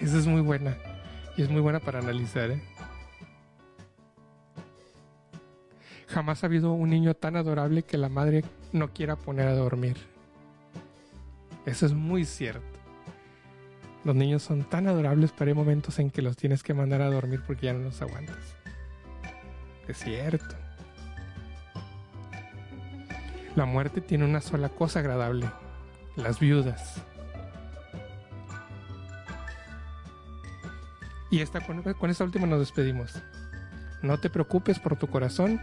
esa es muy buena. Y es muy buena para analizar. ¿eh? Jamás ha habido un niño tan adorable que la madre no quiera poner a dormir. Eso es muy cierto. Los niños son tan adorables, pero hay momentos en que los tienes que mandar a dormir porque ya no los aguantas. Es cierto. La muerte tiene una sola cosa agradable, las viudas. Y esta, con, con esta última nos despedimos. No te preocupes por tu corazón,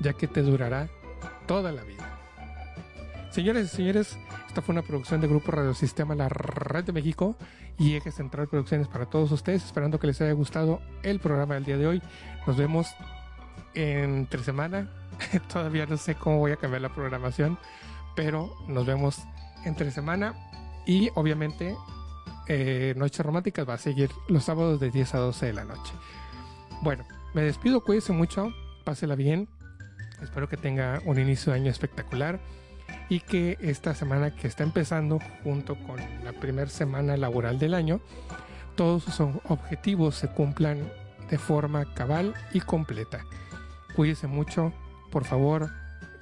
ya que te durará toda la vida. Señores y señores, esta fue una producción de Grupo Radiosistema La Red de México y Eje Central Producciones para todos ustedes, esperando que les haya gustado el programa del día de hoy. Nos vemos entre semana. Todavía no sé cómo voy a cambiar la programación, pero nos vemos entre semana y obviamente eh, Noches Románticas va a seguir los sábados de 10 a 12 de la noche. Bueno, me despido, cuídense mucho, pásela bien, espero que tenga un inicio de año espectacular y que esta semana que está empezando junto con la primera semana laboral del año, todos sus objetivos se cumplan de forma cabal y completa. Cuídese mucho, por favor,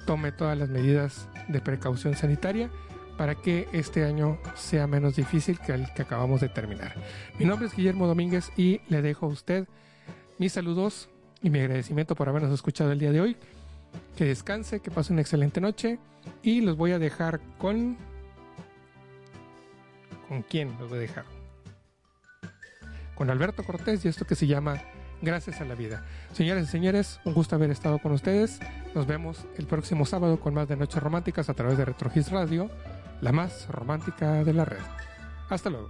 tome todas las medidas de precaución sanitaria para que este año sea menos difícil que el que acabamos de terminar. Mi nombre es Guillermo Domínguez y le dejo a usted mis saludos y mi agradecimiento por habernos escuchado el día de hoy. Que descanse, que pase una excelente noche y los voy a dejar con... ¿Con quién los voy a dejar? Con Alberto Cortés y esto que se llama Gracias a la Vida. Señores y señores, un gusto haber estado con ustedes. Nos vemos el próximo sábado con más de Noches Románticas a través de Retrogis Radio, la más romántica de la red. Hasta luego.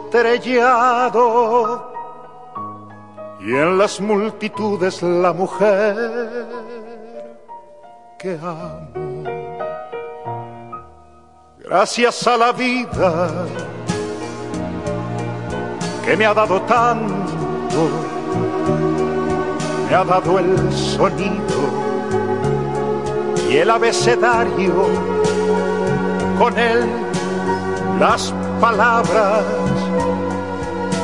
estrellado y en las multitudes la mujer que amo. Gracias a la vida que me ha dado tanto, me ha dado el sonido y el abecedario con él las palabras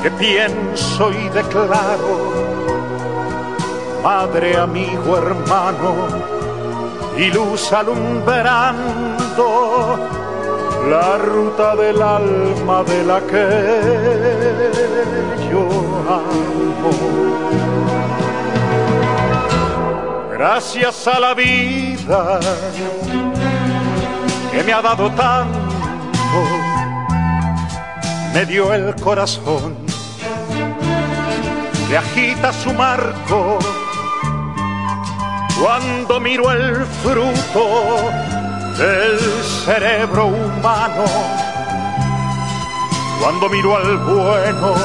que pienso y declaro, madre, amigo, hermano, y luz alumbrando la ruta del alma de la que yo amo. Gracias a la vida que me ha dado tanto me dio el corazón que agita su marco cuando miro el fruto del cerebro humano, cuando miro al bueno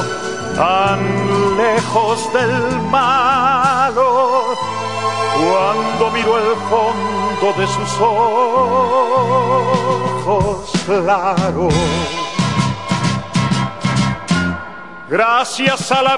tan lejos del malo, cuando miro el fondo de sus ojos claros. Gracias a la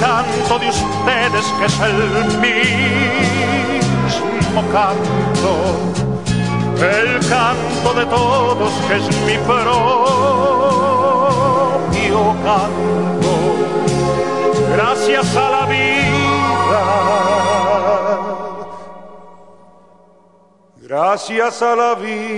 canto de ustedes que es el mismo canto, el canto de todos que es mi propio canto, gracias a la vida, gracias a la vida.